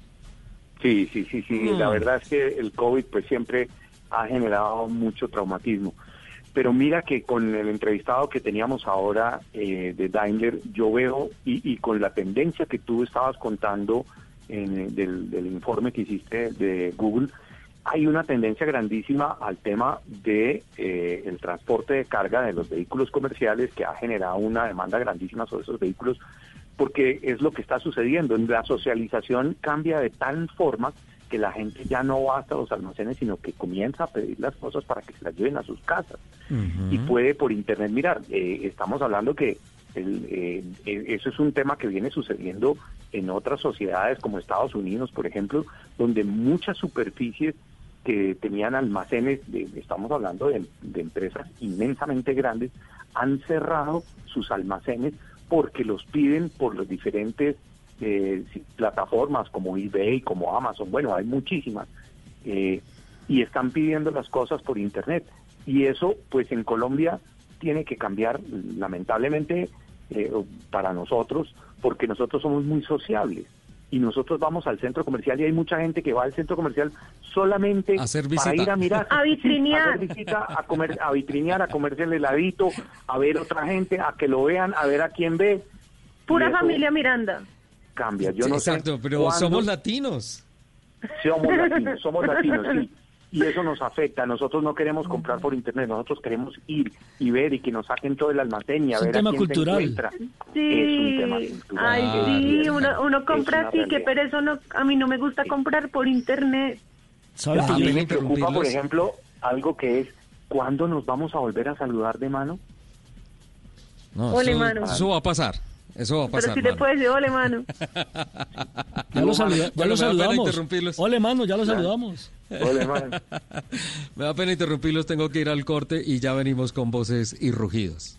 Sí, sí, sí, sí. La verdad es que el COVID pues siempre ha generado mucho traumatismo. Pero mira que con el entrevistado que teníamos ahora eh, de Daimler, yo veo, y, con la tendencia que tú estabas contando en, del, informe que hiciste de Google, hay una tendencia grandísima al tema de eh, el transporte de carga de los vehículos comerciales que ha generado una demanda grandísima sobre esos vehículos porque es lo que está sucediendo. La socialización cambia de tal forma que la gente ya no va hasta los almacenes, sino que comienza a pedir las cosas para que se las lleven a sus casas. Y puede por internet mirar. Eh, estamos hablando que eh, eh, eso es un tema que viene sucediendo en otras sociedades como Estados Unidos, por ejemplo, donde muchas superficies que tenían almacenes, estamos hablando de empresas inmensamente grandes, han cerrado sus almacenes porque los piden por las diferentes eh, plataformas como eBay, como Amazon, bueno, hay muchísimas, eh, y están pidiendo las cosas por Internet. Y eso, pues en Colombia tiene que cambiar, lamentablemente, eh, para nosotros, porque nosotros somos muy sociables y nosotros vamos al centro comercial y hay mucha gente que va al centro comercial solamente para ir a mirar, *laughs* a vitrinear, a, comer, a vitrinear, a comerse el heladito, a ver otra gente, a que lo vean, a ver a quién ve. Pura familia Miranda. Cambia, yo no Exacto, pero somos latinos. Somos latinos, somos latinos, sí y eso nos afecta. Nosotros no queremos comprar por internet, nosotros queremos ir y ver y que nos saquen todo el almacén y a ver tema a quién cultural. Sí. Es un tema cultural. Ay, sí, uno, uno compra así, que pero eso no, a mí no me gusta comprar por internet. A mí me preocupa, por ejemplo, algo que es, ¿cuándo nos vamos a volver a saludar de mano? No, mano. eso va a pasar. Eso va a pasar. Pero si te puedes decir, *laughs* ole, mano. ya lo, ya lo saludamos. Ole, mano, ya lo saludamos. *laughs* Me da pena interrumpirlos, tengo que ir al corte y ya venimos con voces y rugidos.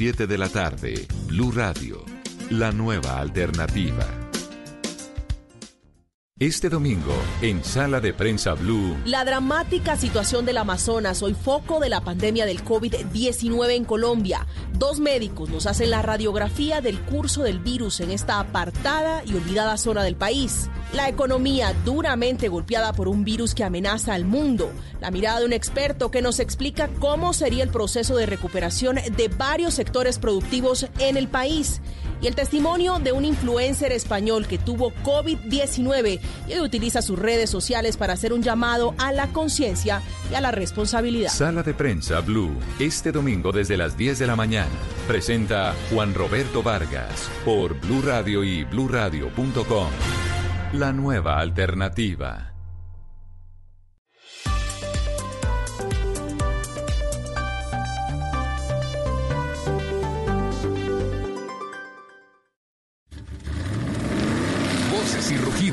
de la tarde, Blue Radio, la nueva alternativa. Este domingo, en Sala de Prensa Blue. La dramática situación del Amazonas, hoy foco de la pandemia del COVID-19 en Colombia. Dos médicos nos hacen la radiografía del curso del virus en esta apartada y olvidada zona del país. La economía duramente golpeada por un virus que amenaza al mundo. La mirada de un experto que nos explica cómo sería el proceso de recuperación de varios sectores productivos en el país. Y el testimonio de un influencer español que tuvo COVID-19 y utiliza sus redes sociales para hacer un llamado a la conciencia y a la responsabilidad. Sala de prensa Blue, este domingo desde las 10 de la mañana. Presenta Juan Roberto Vargas por Blue Radio y bluradio.com. La nueva alternativa.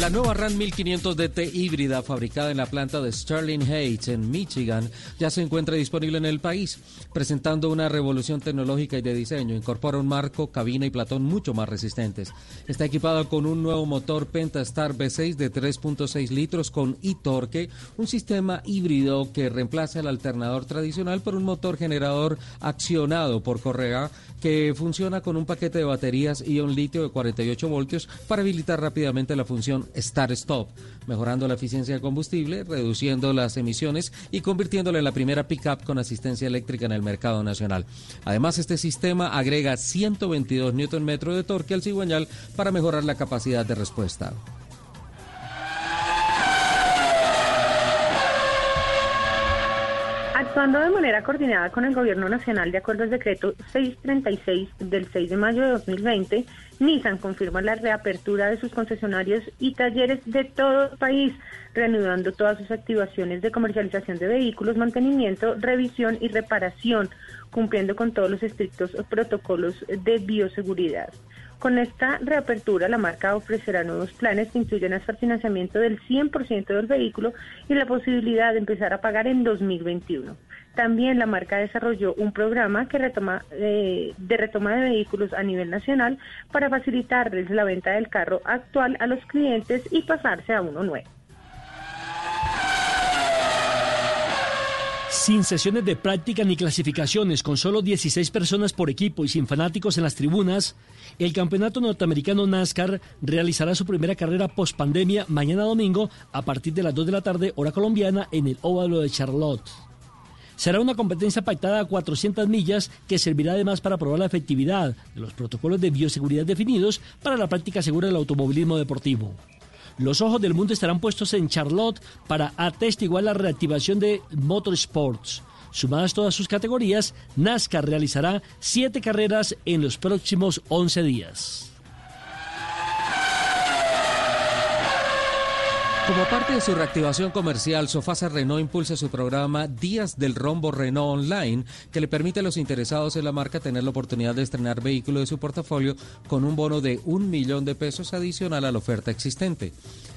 La nueva RAM 1500 DT híbrida fabricada en la planta de Sterling Heights en Michigan ya se encuentra disponible en el país, presentando una revolución tecnológica y de diseño. Incorpora un marco, cabina y platón mucho más resistentes. Está equipada con un nuevo motor Pentastar V6 de 3.6 litros con e-torque, un sistema híbrido que reemplaza el alternador tradicional por un motor generador accionado por correa que funciona con un paquete de baterías ion litio de 48 voltios para habilitar rápidamente la función Start-Stop, mejorando la eficiencia de combustible, reduciendo las emisiones y convirtiéndola en la primera pickup con asistencia eléctrica en el mercado nacional. Además, este sistema agrega 122 Nm de torque al cigüeñal para mejorar la capacidad de respuesta. Actuando de manera coordinada con el Gobierno Nacional de acuerdo al decreto 636 del 6 de mayo de 2020, Nissan confirma la reapertura de sus concesionarios y talleres de todo el país, reanudando todas sus activaciones de comercialización de vehículos, mantenimiento, revisión y reparación, cumpliendo con todos los estrictos protocolos de bioseguridad. Con esta reapertura, la marca ofrecerá nuevos planes que incluyen hasta el financiamiento del 100% del vehículo y la posibilidad de empezar a pagar en 2021. También la marca desarrolló un programa que retoma, eh, de retoma de vehículos a nivel nacional para facilitarles la venta del carro actual a los clientes y pasarse a uno nuevo. Sin sesiones de práctica ni clasificaciones, con solo 16 personas por equipo y sin fanáticos en las tribunas, el campeonato norteamericano NASCAR realizará su primera carrera post pandemia mañana domingo a partir de las 2 de la tarde, hora colombiana, en el óvalo de Charlotte. Será una competencia pactada a 400 millas que servirá además para probar la efectividad de los protocolos de bioseguridad definidos para la práctica segura del automovilismo deportivo. Los ojos del mundo estarán puestos en Charlotte para atestiguar la reactivación de Motorsports. Sumadas todas sus categorías, NASCAR realizará siete carreras en los próximos 11 días. Como parte de su reactivación comercial, Sofasa Renault impulsa su programa Días del Rombo Renault Online, que le permite a los interesados en la marca tener la oportunidad de estrenar vehículo de su portafolio con un bono de un millón de pesos adicional a la oferta existente.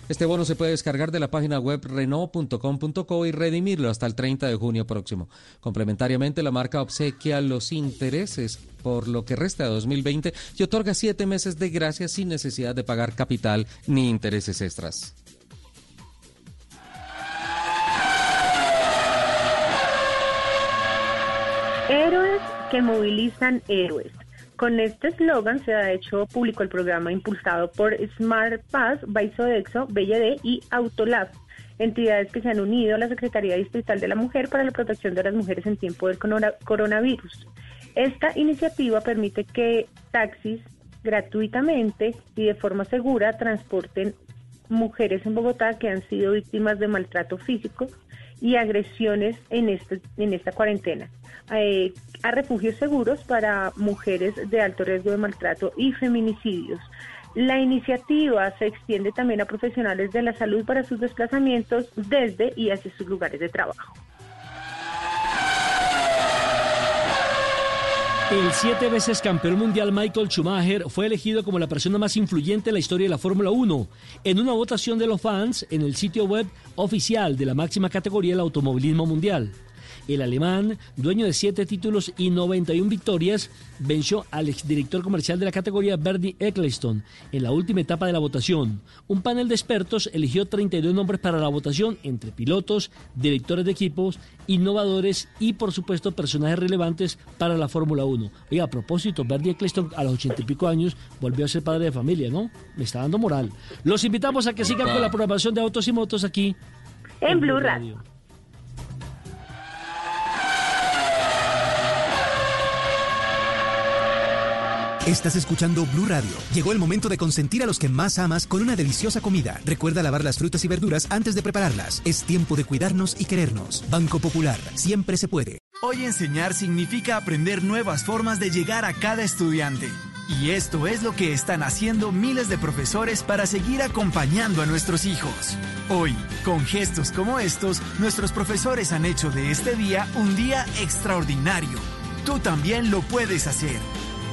Este bono se puede descargar de la página web renault.com.co y redimirlo hasta el 30 de junio próximo. Complementariamente, la marca obsequia los intereses por lo que resta de 2020 y otorga siete meses de gracia sin necesidad de pagar capital ni intereses extras. Héroes que movilizan héroes. Con este eslogan se ha hecho público el programa impulsado por Smart Pass, Baisodexo, BLD y Autolab, entidades que se han unido a la Secretaría Distrital de la Mujer para la protección de las mujeres en tiempo del coronavirus. Esta iniciativa permite que taxis gratuitamente y de forma segura transporten mujeres en Bogotá que han sido víctimas de maltrato físico y agresiones en, este, en esta cuarentena. Eh, a refugios seguros para mujeres de alto riesgo de maltrato y feminicidios. La iniciativa se extiende también a profesionales de la salud para sus desplazamientos desde y hacia sus lugares de trabajo. El siete veces campeón mundial Michael Schumacher fue elegido como la persona más influyente en la historia de la Fórmula 1 en una votación de los fans en el sitio web oficial de la máxima categoría del automovilismo mundial. El alemán, dueño de siete títulos y 91 victorias, venció al exdirector comercial de la categoría Bernie Eccleston en la última etapa de la votación. Un panel de expertos eligió 32 nombres para la votación entre pilotos, directores de equipos, innovadores y, por supuesto, personajes relevantes para la Fórmula 1. Y a propósito, Bernie Eccleston a los ochenta y pico años volvió a ser padre de familia, ¿no? Me está dando moral. Los invitamos a que sigan con la programación de Autos y Motos aquí en, Blue Radio. Estás escuchando Blue Radio. Llegó el momento de consentir a los que más amas con una deliciosa comida. Recuerda lavar las frutas y verduras antes de prepararlas. Es tiempo de cuidarnos y querernos. Banco Popular. Siempre se puede. Hoy enseñar significa aprender nuevas formas de llegar a cada estudiante. Y esto es lo que están haciendo miles de profesores para seguir acompañando a nuestros hijos. Hoy, con gestos como estos, nuestros profesores han hecho de este día un día extraordinario. Tú también lo puedes hacer.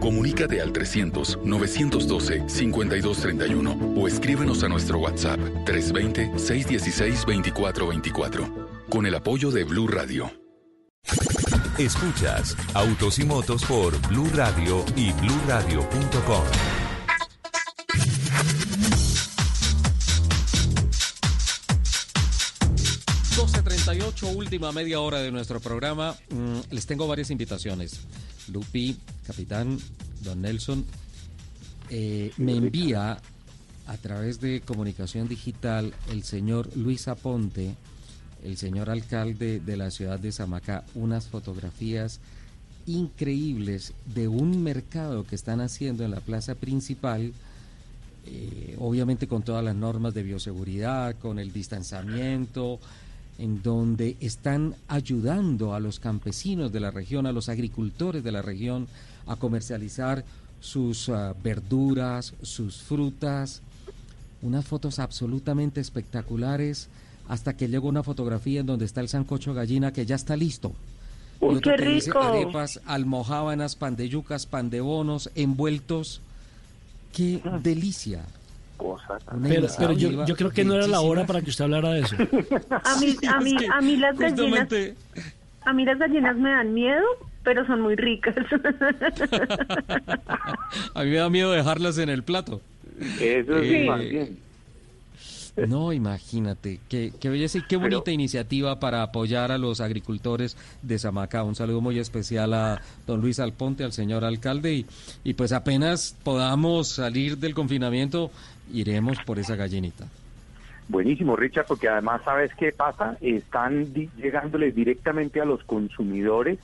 Comunícate al 300-912-5231 o escríbenos a nuestro WhatsApp 320-616-2424. Con el apoyo de Blue Radio. Escuchas Autos y Motos por Blue Radio y bluradio.com. 12.38, última media hora de nuestro programa. Mm, les tengo varias invitaciones. Lupi, capitán, don Nelson, eh, me envía a través de comunicación digital el señor Luis Aponte, el señor alcalde de la ciudad de Samacá, unas fotografías increíbles de un mercado que están haciendo en la plaza principal, eh, obviamente con todas las normas de bioseguridad, con el distanciamiento, en donde están ayudando a los campesinos de la región, a los agricultores de la región, a comercializar sus ah, verduras, sus frutas. Unas fotos absolutamente espectaculares, hasta que llega una fotografía en donde está el sancocho gallina que ya está listo. Uy, qué que dice rico. arepas, almojábanas, pan de yucas, pan de bonos, envueltos. ¡Qué delicia! Una Pero, pero yo, creo que no era la hora para que usted hablara de eso. *laughs* A mí, a mí, a mí las gallinas, a mí las gallinas me dan miedo, pero son muy ricas. *laughs* a mí me da miedo dejarlas en el plato. Eso Eh, es más bien. No, imagínate, qué, qué belleza y qué bonita iniciativa para apoyar a los agricultores de Samacá. Un saludo muy especial a don Luis Alponte, al señor alcalde, y, y pues apenas podamos salir del confinamiento, iremos por esa gallinita. Buenísimo, Richard, porque además, ¿sabes qué pasa? Están di- llegándoles directamente a los consumidores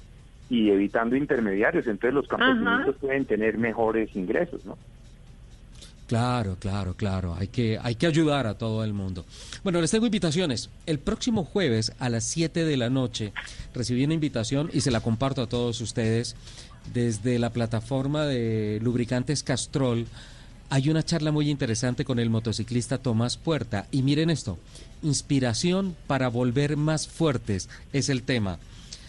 y evitando intermediarios. Entonces los campesinos pueden tener mejores ingresos, ¿no? Claro, claro, claro. Hay que, hay que ayudar a todo el mundo. Bueno, les tengo invitaciones. El próximo jueves a las 7 de la noche recibí una invitación y se la comparto a todos ustedes desde la plataforma de lubricantes Castrol. Hay una charla muy interesante con el motociclista Tomás Puerta. Y miren esto, inspiración para volver más fuertes es el tema.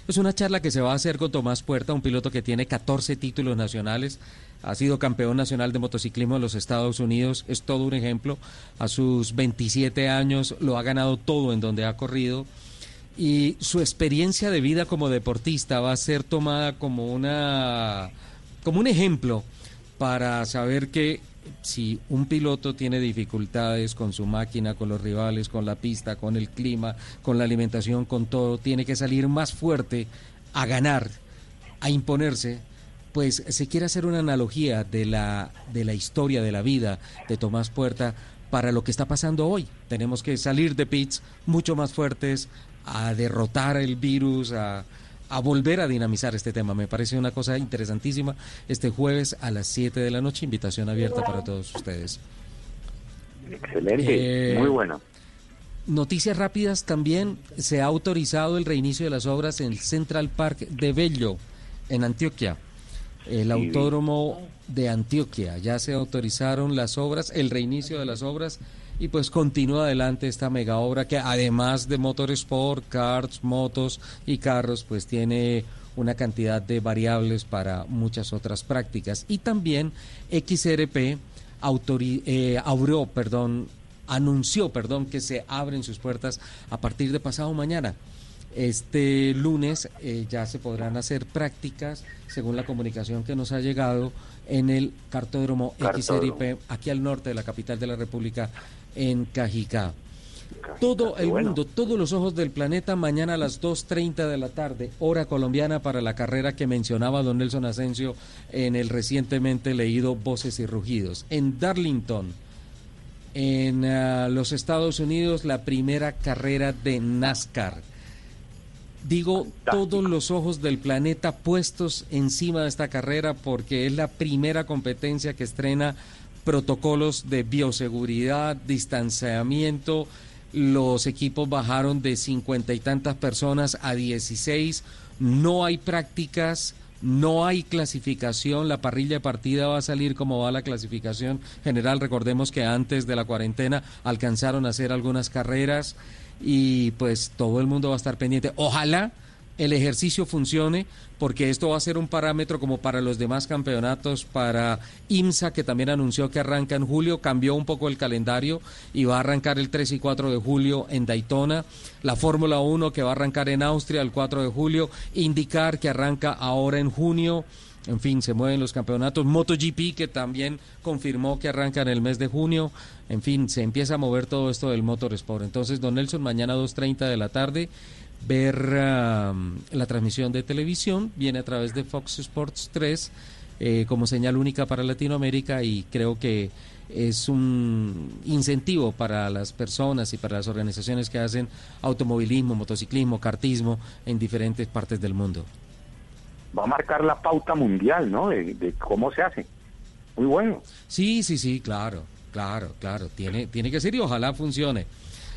Es una charla que se va a hacer con Tomás Puerta, un piloto que tiene 14 títulos nacionales, ha sido campeón nacional de motociclismo en los Estados Unidos, es todo un ejemplo. A sus 27 años lo ha ganado todo en donde ha corrido y su experiencia de vida como deportista va a ser tomada como una como un ejemplo para saber que si un piloto tiene dificultades con su máquina, con los rivales, con la pista, con el clima, con la alimentación, con todo, tiene que salir más fuerte a ganar, a imponerse, pues se quiere hacer una analogía de la, de la historia de la vida de Tomás Puerta para lo que está pasando hoy. Tenemos que salir de pits mucho más fuertes, a derrotar el virus, a, a volver a dinamizar este tema. Me parece una cosa interesantísima. Este jueves a las 7 de la noche, invitación abierta para todos ustedes. Excelente, Eh, muy bueno. Noticias rápidas también. Se ha autorizado el reinicio de las obras en el Central Park de Bello, en Antioquia. El autódromo de Antioquia. Ya se autorizaron las obras, el reinicio de las obras y pues continúa adelante esta mega obra que además de motorsport, karts, motos y carros, pues tiene una cantidad de variables para muchas otras prácticas. Y también XRP autori- eh, abrió, perdón, anunció, perdón, que se abren sus puertas a partir de pasado mañana. Este lunes eh, ya se podrán hacer prácticas, según la comunicación que nos ha llegado, en el cartódromo Cartódromo. XRP, aquí al norte de la capital de la República, en Cajicá. Todo el mundo, todos los ojos del planeta, mañana a las 2.30 de la tarde, hora colombiana para la carrera que mencionaba don Nelson Asensio en el recientemente leído Voces y Rugidos. En Darlington, en ah, los Estados Unidos, la primera carrera de NASCAR. Digo, todos los ojos del planeta puestos encima de esta carrera porque es la primera competencia que estrena protocolos de bioseguridad, distanciamiento. Los equipos bajaron de cincuenta y tantas personas a 16. No hay prácticas no hay clasificación, la parrilla de partida va a salir como va la clasificación general. Recordemos que antes de la cuarentena alcanzaron a hacer algunas carreras y pues todo el mundo va a estar pendiente. Ojalá el ejercicio funcione, porque esto va a ser un parámetro como para los demás campeonatos, para IMSA, que también anunció que arranca en julio, cambió un poco el calendario y va a arrancar el 3 y 4 de julio en Daytona, la Fórmula 1 que va a arrancar en Austria el 4 de julio, indicar que arranca ahora en junio. En fin, se mueven los campeonatos. MotoGP, que también confirmó que arranca en el mes de junio. En fin, se empieza a mover todo esto del motorsport. Entonces, don Nelson, mañana 2.30 de la tarde, ver la transmisión de televisión, viene a través de Fox Sports 3 eh, como señal única para Latinoamérica y creo que es un incentivo para las personas y para las organizaciones que hacen automovilismo, motociclismo, cartismo en diferentes partes del mundo. Va a marcar la pauta mundial, ¿no? De, de cómo se hace. Muy bueno. Sí, sí, sí, claro, claro, claro. Tiene, tiene que ser y ojalá funcione.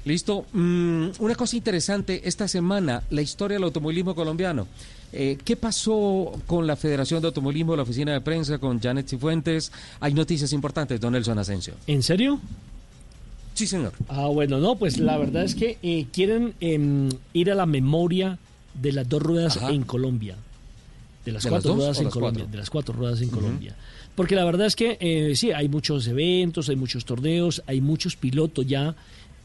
Listo. Mm, una cosa interesante esta semana, la historia del automovilismo colombiano. Eh, ¿Qué pasó con la Federación de Automovilismo, la oficina de prensa, con Janet Cifuentes? Hay noticias importantes, don Nelson Asensio. ¿En serio? Sí, señor. Ah, bueno, no, pues la verdad es que eh, quieren em, ir a la memoria de las dos ruedas en Colombia. De las cuatro ruedas en Colombia. De las cuatro ruedas en Colombia. Porque la verdad es que eh, sí, hay muchos eventos, hay muchos torneos, hay muchos pilotos ya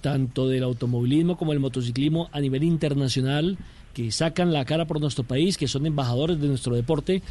tanto del automovilismo como del motociclismo a nivel internacional, que sacan la cara por nuestro país, que son embajadores de nuestro deporte.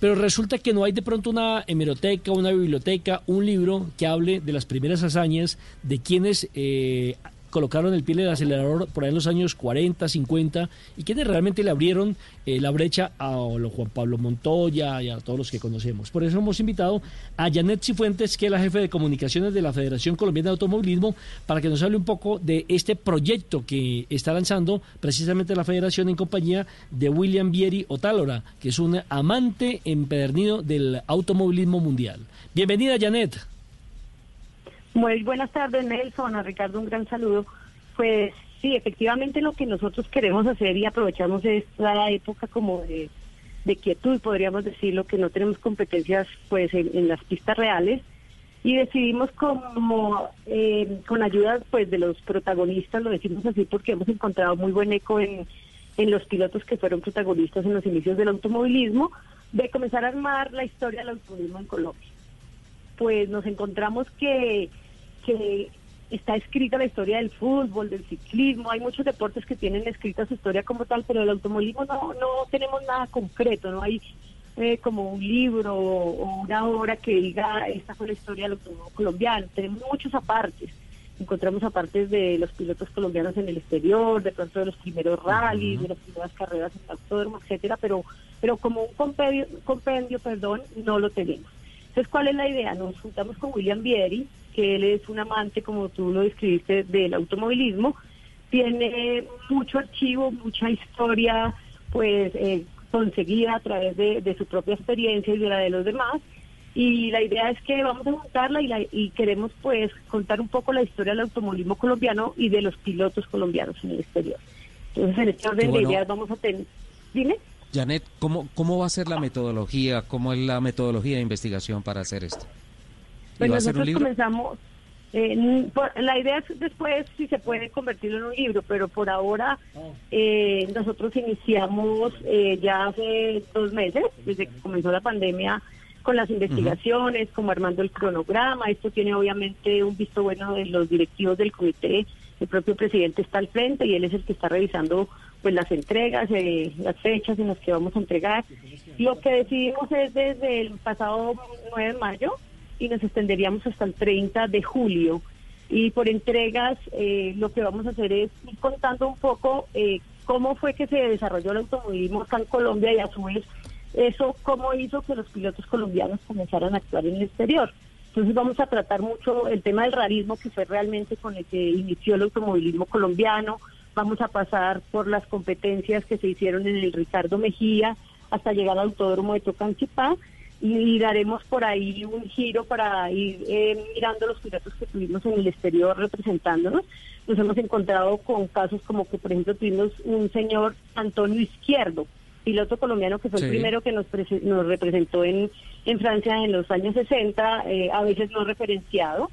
Pero resulta que no hay de pronto una hemeroteca, una biblioteca, un libro que hable de las primeras hazañas de quienes eh, colocaron el pie del acelerador por ahí en los años 40, 50 y quienes realmente le abrieron eh, la brecha a Juan Pablo Montoya y a todos los que conocemos. Por eso hemos invitado a Janet Cifuentes, que es la jefe de comunicaciones de la Federación Colombiana de Automovilismo, para que nos hable un poco de este proyecto que está lanzando precisamente la Federación en compañía de William Vieri Otálora, que es un amante empedernido del automovilismo mundial. Bienvenida, Janet. Muy buenas tardes, Nelson. A Ricardo, un gran saludo. Pues sí, efectivamente lo que nosotros queremos hacer y aprovechamos esta época como de, quietud, podríamos decirlo, que no tenemos competencias pues en, las pistas reales y decidimos como eh, con ayuda pues de los protagonistas, lo decimos así porque hemos encontrado muy buen eco en, en los pilotos que fueron protagonistas en los inicios del automovilismo, de comenzar a armar la historia del automovilismo en Colombia. Pues nos encontramos que que está escrita la historia del fútbol, del ciclismo, hay muchos deportes que tienen escrita su historia como tal, pero el automovilismo no, no tenemos nada concreto, no hay eh, como un libro o una obra que diga esta fue la historia del automovilismo colombiano, tenemos muchos apartes, encontramos apartes de los pilotos colombianos en el exterior, de pronto de los primeros rallies, de las primeras carreras en el autódromo, etcétera, pero, pero como un compendio, compendio, perdón, no lo tenemos. Entonces, ¿cuál es la idea? Nos juntamos con William Vieri, que él es un amante, como tú lo describiste, del automovilismo. Tiene mucho archivo, mucha historia, pues, eh, conseguida a través de, su propia experiencia y de la de los demás. Y la idea es que vamos a juntarla y, y queremos, pues, contar un poco la historia del automovilismo colombiano y de los pilotos colombianos en el exterior. Entonces, en este orden de ideas vamos a tener... Dime. Janet, ¿cómo, ¿cómo va a ser la metodología? ¿Cómo es la metodología de investigación para hacer esto? Pues nosotros comenzamos, eh, la idea es después si se puede convertirlo en un libro, pero por ahora eh, nosotros iniciamos eh, ya hace dos meses, desde que comenzó la pandemia, con las investigaciones, como armando el cronograma. Esto tiene obviamente un visto bueno de los directivos del comité. El propio presidente está al frente y él es el que está revisando pues las entregas, eh, las fechas en las que vamos a entregar. Lo que decidimos es desde el pasado 9 de mayo y nos extenderíamos hasta el 30 de julio. Y por entregas eh, lo que vamos a hacer es ir contando un poco eh, cómo fue que se desarrolló el automovilismo acá en Colombia y a su vez eso cómo hizo que los pilotos colombianos comenzaran a actuar en el exterior. Entonces vamos a tratar mucho el tema del rarismo que fue realmente con el que inició el automovilismo colombiano, vamos a pasar por las competencias que se hicieron en el Ricardo Mejía hasta llegar al Autódromo de Tocancipá y daremos por ahí un giro para ir eh, mirando los pilotos que tuvimos en el exterior representándonos. Nos hemos encontrado con casos como que, por ejemplo, tuvimos un señor Antonio Izquierdo, piloto colombiano que fue el primero que nos, nos representó en, en Francia en los años 60, eh, a veces no referenciado.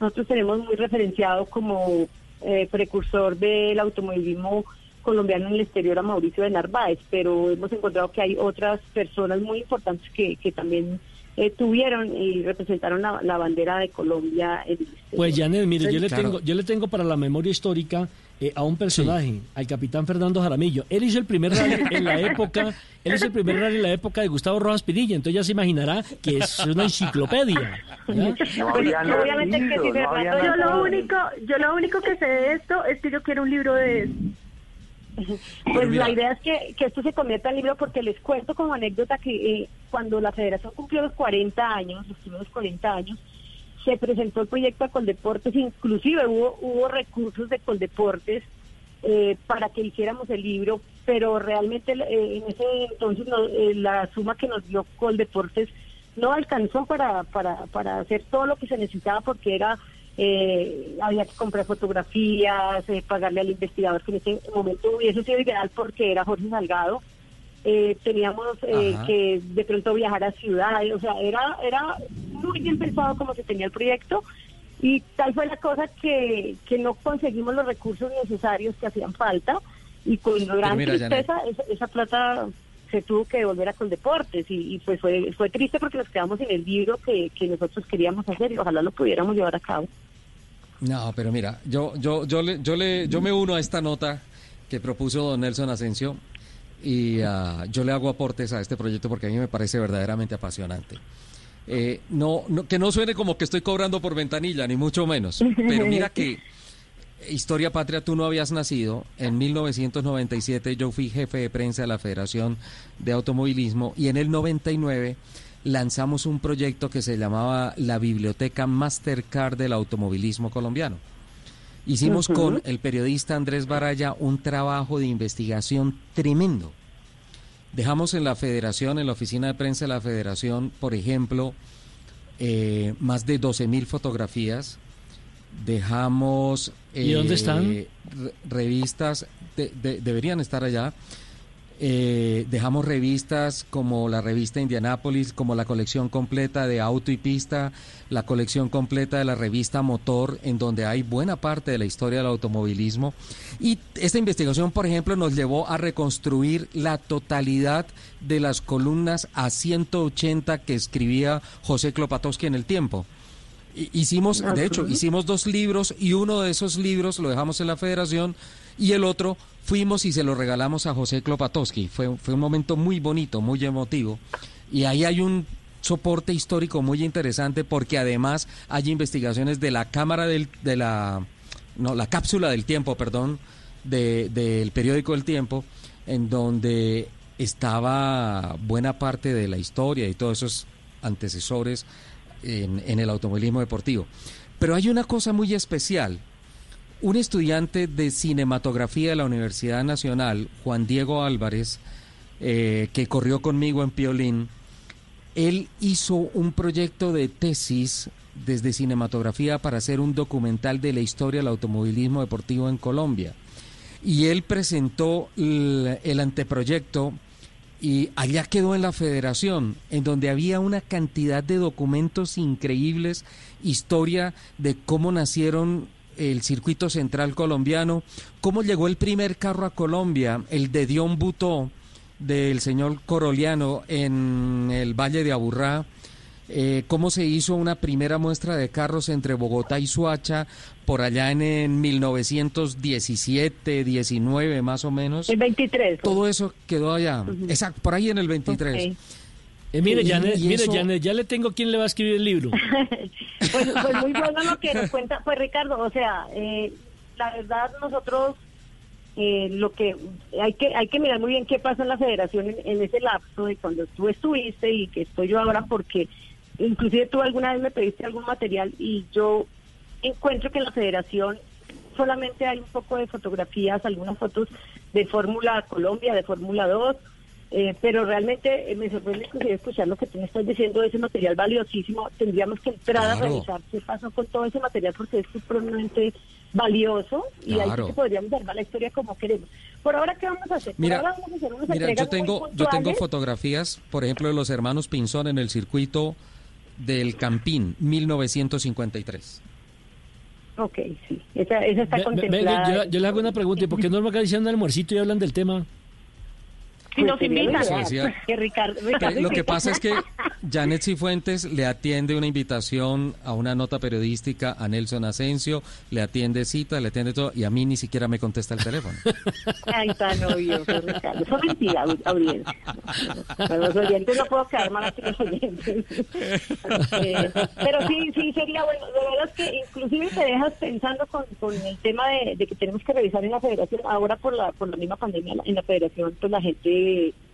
Nosotros tenemos muy referenciado como eh, precursor del automovilismo colombiano en el exterior a Mauricio de Narváez, pero hemos encontrado que hay otras personas muy importantes que, que también eh, tuvieron y representaron la, bandera de Colombia. En pues Janet, mire, yo le tengo, yo le tengo para la memoria histórica eh, a un personaje, al capitán Fernando Jaramillo. Él hizo el primer rally *laughs* en la época, él hizo el primer rally en la época de Gustavo Rojas Pinilla, entonces ya se imaginará que es una enciclopedia. obviamente que sí, yo lo único, yo lo único que sé de esto es que yo quiero un libro de pues la idea es que, que, esto se convierta en libro porque les cuento como anécdota que eh, cuando la federación cumplió los 40 años, los primeros 40 años, se presentó el proyecto a Coldeportes, inclusive hubo, hubo recursos de Coldeportes eh, para que hiciéramos el libro, pero realmente eh, en ese entonces eh, la suma que nos dio Coldeportes no alcanzó para, para, para hacer todo lo que se necesitaba porque era había que comprar fotografías, pagarle al investigador que en ese momento hubiese sido ideal porque era Jorge Salgado, eh, teníamos eh, que de pronto viajar a ciudades, o sea, era, era muy bien pensado como se tenía el proyecto. Y tal fue la cosa que, que no conseguimos los recursos necesarios que hacían falta. Y con gran tristeza esa, plata se tuvo que devolver a Coldeportes. Y, y pues fue, fue triste porque nos quedamos en el libro que, que nosotros queríamos hacer y ojalá lo pudiéramos llevar a cabo. No, pero mira, yo, yo, yo, le, yo, le, yo me uno a esta nota que propuso don Nelson Asensio y ah, yo le hago aportes a este proyecto porque a mí me parece verdaderamente apasionante. Eh, no, que no suene como que estoy cobrando por ventanilla, ni mucho menos, pero mira que Historia Patria, tú no habías nacido. En 1997 yo fui jefe de prensa de la Federación de Automovilismo y en el 99 lanzamos un proyecto que se llamaba la Biblioteca Mastercard del Automovilismo Colombiano. Hicimos con el periodista Andrés Baraya un trabajo de investigación tremendo. Dejamos en la federación, en la oficina de prensa de la federación, por ejemplo, eh, más de 12 mil fotografías. Dejamos... ¿Y dónde están? Eh, revistas, deberían estar allá. Eh, dejamos revistas como la revista Indianápolis, como la colección completa de Auto y Pista, la colección completa de la revista Motor, en donde hay buena parte de la historia del automovilismo. Y esta investigación, por ejemplo, nos llevó a reconstruir la totalidad de las columnas a 180 que escribía José Klopatowski en el tiempo. Hicimos, de hecho, hicimos dos libros y uno de esos libros lo dejamos en la federación y el otro fuimos y se lo regalamos a José Klopatowski. Fue, fue un momento muy bonito, muy emotivo. Y ahí hay un soporte histórico muy interesante porque además hay investigaciones de la cámara del, de la no la cápsula del tiempo perdón del periódico El Tiempo en donde estaba buena parte de la historia y todos esos antecesores en, en el automovilismo deportivo pero hay una cosa muy especial un estudiante de cinematografía de la Universidad Nacional, Juan Diego Álvarez, eh, que corrió conmigo en Piolín, él hizo un proyecto de tesis desde cinematografía para hacer un documental de la historia del automovilismo deportivo en Colombia. Y él presentó el, el anteproyecto y allá quedó en la federación, en donde había una cantidad de documentos increíbles, historia de cómo nacieron el circuito central colombiano, cómo llegó el primer carro a Colombia, el de Dion Butó, del señor Coroliano en el Valle de Aburrá, eh, cómo se hizo una primera muestra de carros entre Bogotá y Suacha por allá en, 1917, 19 más o menos. El 23. Todo eso quedó allá, exacto, por ahí en el 23. Eh, mire, Janet, mire Janet, ya le tengo quién le va a escribir el libro. *laughs* pues, pues, muy bueno lo que nos cuenta, pues Ricardo, o sea, eh, la verdad nosotros eh, lo que hay que hay que mirar muy bien qué pasa en la federación en, ese lapso de cuando tú estuviste y que estoy yo ahora porque inclusive tú alguna vez me pediste algún material y yo encuentro que en la federación solamente hay un poco de fotografías, algunas fotos de Fórmula Colombia, de Fórmula 2, Eh, pero realmente eh, me sorprende inclusive escuchar lo que tú me estás diciendo de ese material valiosísimo. Tendríamos que entrar a revisar qué pasó con todo ese material porque es supremamente valioso y ahí sí que podríamos armar la historia como queremos. Por ahora, ¿qué vamos a hacer? Por Mira, ahora vamos a hacer unas Mira, yo tengo, yo tengo fotografías, por ejemplo, de los hermanos Pinzón en el circuito del Campín, 1953. Ok, sí, esa, esa está Ve- ve- contemplada. yo, yo le hago una pregunta, ¿y por qué no organizan un almuercito y hablan del tema? Si nos lo invitan, decía. que Ricardo, lo que pasa es que Janet Cifuentes le atiende una invitación a una nota periodística a Nelson Asensio, le atiende cita, le atiende todo, y a mí ni siquiera me contesta el teléfono. *laughs* Ay, tan obvio, Ricardo. Eso es mentira, audiencia. Para los oyentes no puedo quedar mal aquí los oyentes. Eh, *laughs* pero sí, sí, sería bueno. De verdad es que inclusive te dejas pensando con, con el tema de, de que tenemos que revisar en la federación. Ahora por la por la misma pandemia en la federación, pues la gente,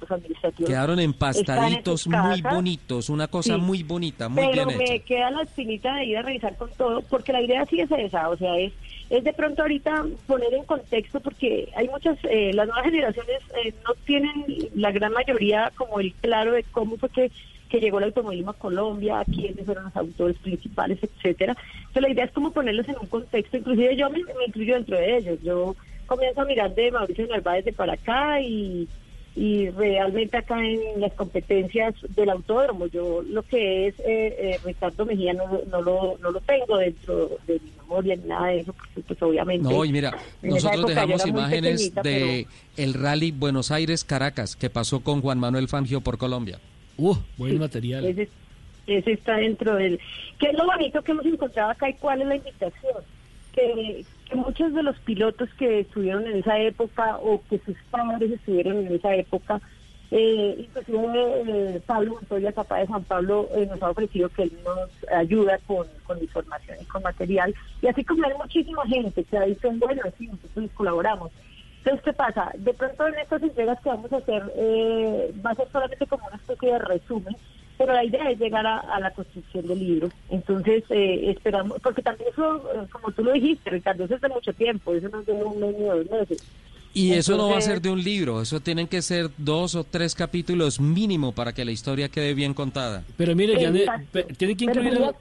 los administrativos... Quedaron empastaditos, muy bonitos, una cosa Sí. muy bonita, muy pero bien me queda la espinita de ir a revisar con todo, porque la idea sí es esa, o sea, es, es de pronto ahorita poner en contexto, porque hay muchas, eh, las nuevas generaciones eh, no tienen la gran mayoría como el claro de cómo fue que, que llegó el automovilismo a Colombia, quiénes fueron los autores principales, etcétera. Entonces la idea es como ponerlos en un contexto, inclusive yo me, me incluyo dentro de ellos, yo comienzo a mirar de Mauricio Narváez de para acá y y realmente acá en las competencias del autódromo yo lo que es eh, eh, Ricardo Mejía no, no lo no lo tengo dentro de mi memoria ni nada de eso porque pues obviamente No, y mira, nosotros dejamos imágenes pequeñita, de el rally Buenos Aires-Caracas que pasó con Juan Manuel Fangio por Colombia. Uh, buen Sí, material. Ese, ese está dentro del... ¿Qué es lo bonito que hemos encontrado acá y cuál es la invitación? Que muchos de los pilotos que estuvieron en esa época o que sus padres estuvieron en esa época, eh, inclusive eh, Pablo Montoya, papá de Juan Pablo, eh, nos ha ofrecido que él nos ayuda con, con información y con material. Y así como hay muchísima gente que ha dicho, bueno, sí, nosotros colaboramos. Entonces, ¿qué pasa? De pronto en estas entregas que vamos a hacer eh, va a ser solamente como una especie de resumen, pero la idea es llegar a, a la construcción del libro. Entonces, eh, esperamos, porque también eso, eh, como tú lo dijiste, Ricardo, eso es de mucho tiempo, eso no es de un mes ni dos meses. Y eso no va a ser de un libro, eso tienen que ser dos o tres capítulos mínimo para que la historia quede bien contada. Pero mire, Janet, tiene que Pero incluir a,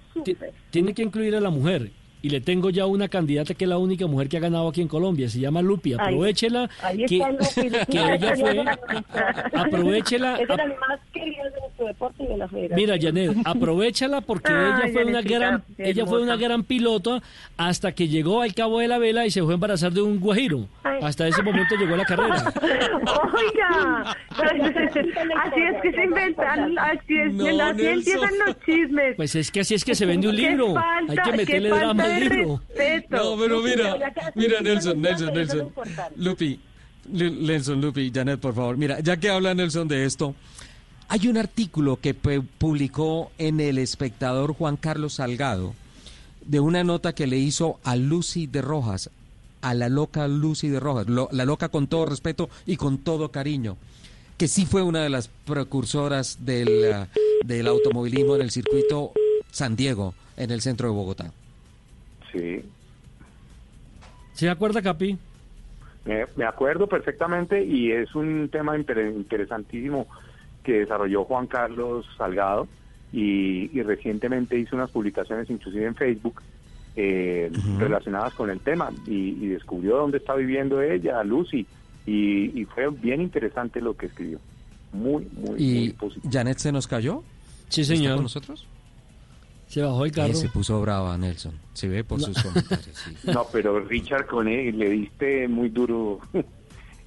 tiene que incluir a la mujer. Y le tengo ya una candidata que es la única mujer que ha ganado aquí en Colombia. Se llama Lupi. Ahí- Aprovechela. Ahí que, está Lupi, *laughs* Lupi, que ella fue. *laughs* aprovechela- Es de las más queridas de nuestro deporte y de la federación. Mira, Janet, *laughs* aprovechala porque ella fue una gran, ella fue una gran pilota hasta que llegó al cabo de la vela y se fue a embarazar de un guajiro. Ay. Hasta ese momento llegó la carrera. *laughs* Oiga, así es que se inventan, así es, No, así empiezan los chismes. Pues es que así es que se vende un Qué libro. falta, Hay que meterle drama al de libro. respeto. No, pero mira, mira Nelson, Nelson, Nelson. Lupi, Lu- Nelson, Lupi, Janet, por favor. Mira, ya que habla Nelson de esto, hay un artículo que pu- publicó en El Espectador Juan Carlos Salgado de una nota que le hizo a Lucy de Rojas, a la loca Lucy de Rojas, lo- la loca con todo respeto y con todo cariño, que sí fue una de las precursoras del, eh, del automovilismo en el circuito San Diego, en el centro de Bogotá. Sí, ¿Se acuerda, Capi? me, me acuerdo perfectamente y es un tema inter- interesantísimo que desarrolló Juan Carlos Salgado y, y recientemente hizo unas publicaciones inclusive en Facebook eh, relacionadas con el tema y, y descubrió dónde está viviendo ella, Lucy, y, y fue bien interesante lo que escribió. Muy, muy, muy ¿Y positivo. Janet se nos cayó? Sí, ¿Está señor. con nosotros? Se bajó el carro. Eh, se puso brava Nelson. Se ve por No. sus comentarios. sí. *laughs* No, pero Richard, con él, le diste muy duro *laughs*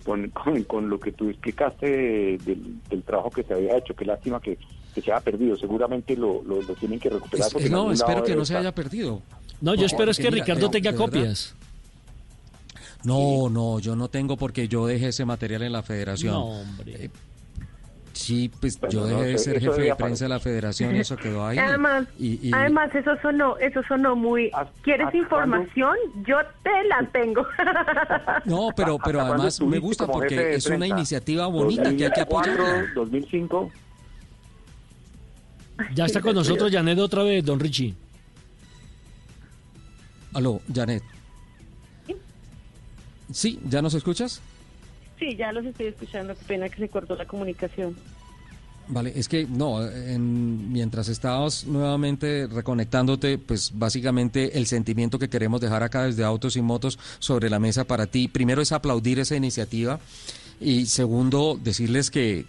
con, *laughs* con, con lo que tú explicaste de- del, del trabajo que se había hecho. Qué lástima que, que se haya perdido. Seguramente lo, lo, lo tienen que recuperar. Es- no, espero que no se haya perdido. No, yo espero es que mira, Ricardo tenga verdad. copias. No, no, yo no tengo porque yo dejé ese material en la federación. No, hombre. Sí, pues Bueno, yo no dejé de ser jefe de prensa de la federación y eso quedó ahí. Además, Y- y- además eso sonó, eso sonó muy. ¿Quieres información? Yo te la tengo. *laughs* No, pero, pero ¿Hasta cuándo además me gusta porque es una iniciativa bonita que hay que 2004, apoyar. 2005. Ya está con nosotros Janet otra vez, don Richie. Aló, Janet. ¿Sí? ¿Ya nos escuchas? Sí, ya los estoy escuchando, qué pena que se cortó la comunicación. Vale, es que no, en, mientras estabas nuevamente reconectándote, pues básicamente el sentimiento que queremos dejar acá desde Autos y Motos sobre la mesa para ti, primero es aplaudir esa iniciativa y segundo decirles que,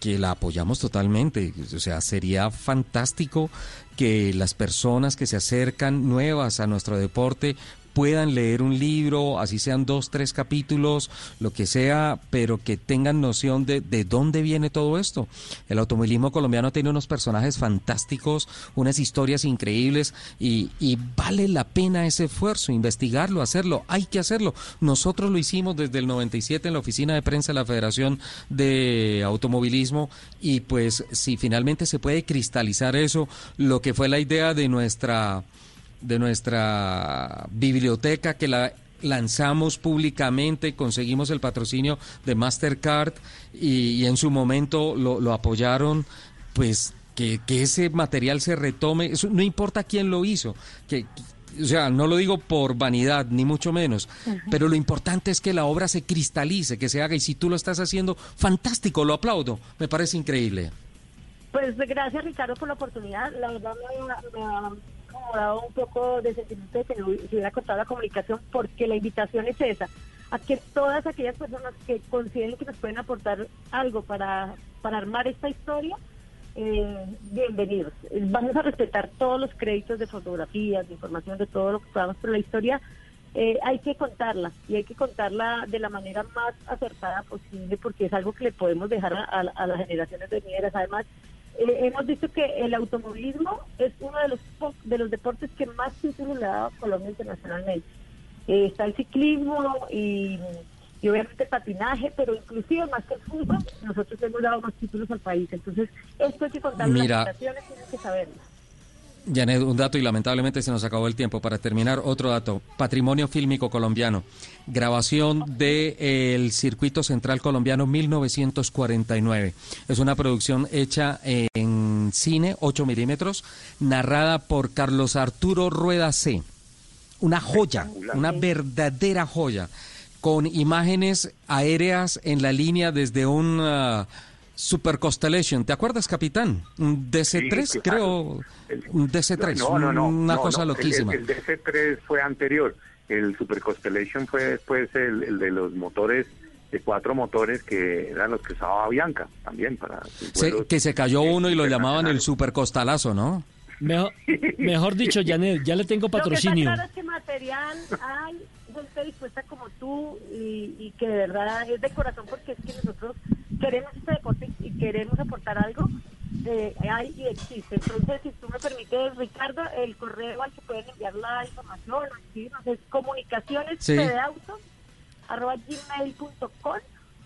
que la apoyamos totalmente. O sea, sería fantástico que las personas que se acercan nuevas a nuestro deporte puedan leer un libro, así sean dos, tres capítulos, lo que sea, pero que tengan noción de, de dónde viene todo esto. El automovilismo colombiano tiene unos personajes fantásticos, unas historias increíbles y, y vale la pena ese esfuerzo, investigarlo, hacerlo, hay que hacerlo. Nosotros lo hicimos desde el 97 en la oficina de prensa de la Federación de Automovilismo y pues si finalmente se puede cristalizar eso, lo que fue la idea de nuestra de nuestra biblioteca que la lanzamos públicamente, conseguimos el patrocinio de Mastercard y, en su momento lo, apoyaron, pues que, ese material se retome, no importa quién lo hizo, que, o sea, no lo digo por vanidad, ni mucho menos, pero lo importante es que la obra se cristalice, que se haga, y si tú lo estás haciendo, fantástico, lo aplaudo, me parece increíble. Pues gracias Ricardo por la oportunidad, la verdad me, me, un poco de sentimiento de que no se hubiera cortado la comunicación porque la invitación es esa, a que todas aquellas personas que consideren que nos pueden aportar algo para, para armar esta historia, eh, bienvenidos. Vamos a respetar todos los créditos de fotografías, de información, de todo lo que podamos, pero la historia eh, hay que contarla y hay que contarla de la manera más acertada posible porque es algo que le podemos dejar a las generaciones venideras. Además, eh, hemos visto que el automovilismo es uno de los de los deportes que más títulos le ha dado a Colombia internacionalmente. Eh, está el ciclismo y, obviamente el patinaje, pero inclusive más que el fútbol, nosotros hemos dado más títulos al país. Entonces, esto hay que contarlo, Mira, las tienen que saberlo. Janet, un dato y lamentablemente se nos acabó el tiempo. Para terminar, otro dato. Patrimonio fílmico colombiano. Grabación del el Circuito Central Colombiano 1949. Es una producción hecha en cine, 8 milímetros, narrada por Carlos Arturo Rueda C. Una joya, una verdadera joya, con imágenes aéreas en la línea desde un... Uh, Super Constellation, ¿te acuerdas, capitán? Un DC-3, creo. Un DC-3, no, no, no, una cosa loquísima. El, DC-3 fue anterior. El Super Constellation fue después el, de los motores, de cuatro motores que eran los que usaba Bianca también para. que se cayó uno y lo llamaban el Super Costalazo, ¿no? *laughs* Mejor, dicho, Janet, ya le tengo patrocinio. Lo que que material hay gente dispuesta como tú y, y que de verdad es de corazón porque es que nosotros queremos este deporte y queremos aportar algo, eh, hay y existe. Entonces, si tú me permites, Ricardo, el correo al que pueden enviar la información, es comunicaciones sí. arroba gmail.com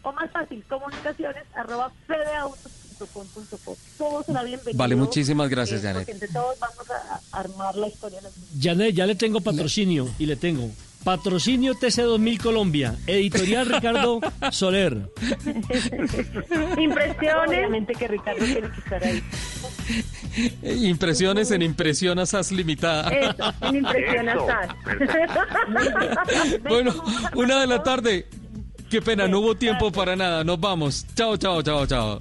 o más fácil, comunicaciones arroba fedeautos.com.co. Todo será bienvenido. Vale, muchísimas gracias, Janet. Entre todos vamos a, armar la historia. Janet, ya le tengo patrocinio y le tengo. Patrocinio TC2000 Colombia, editorial Ricardo Soler. Impresiones. Obviamente que Ricardo tiene que estar ahí. Impresiones en Impresionas as limitada. Eso, en Impresionas bueno, una de la tarde. Qué pena, no hubo tiempo para nada. Nos vamos. Chao, chao, chao, chao.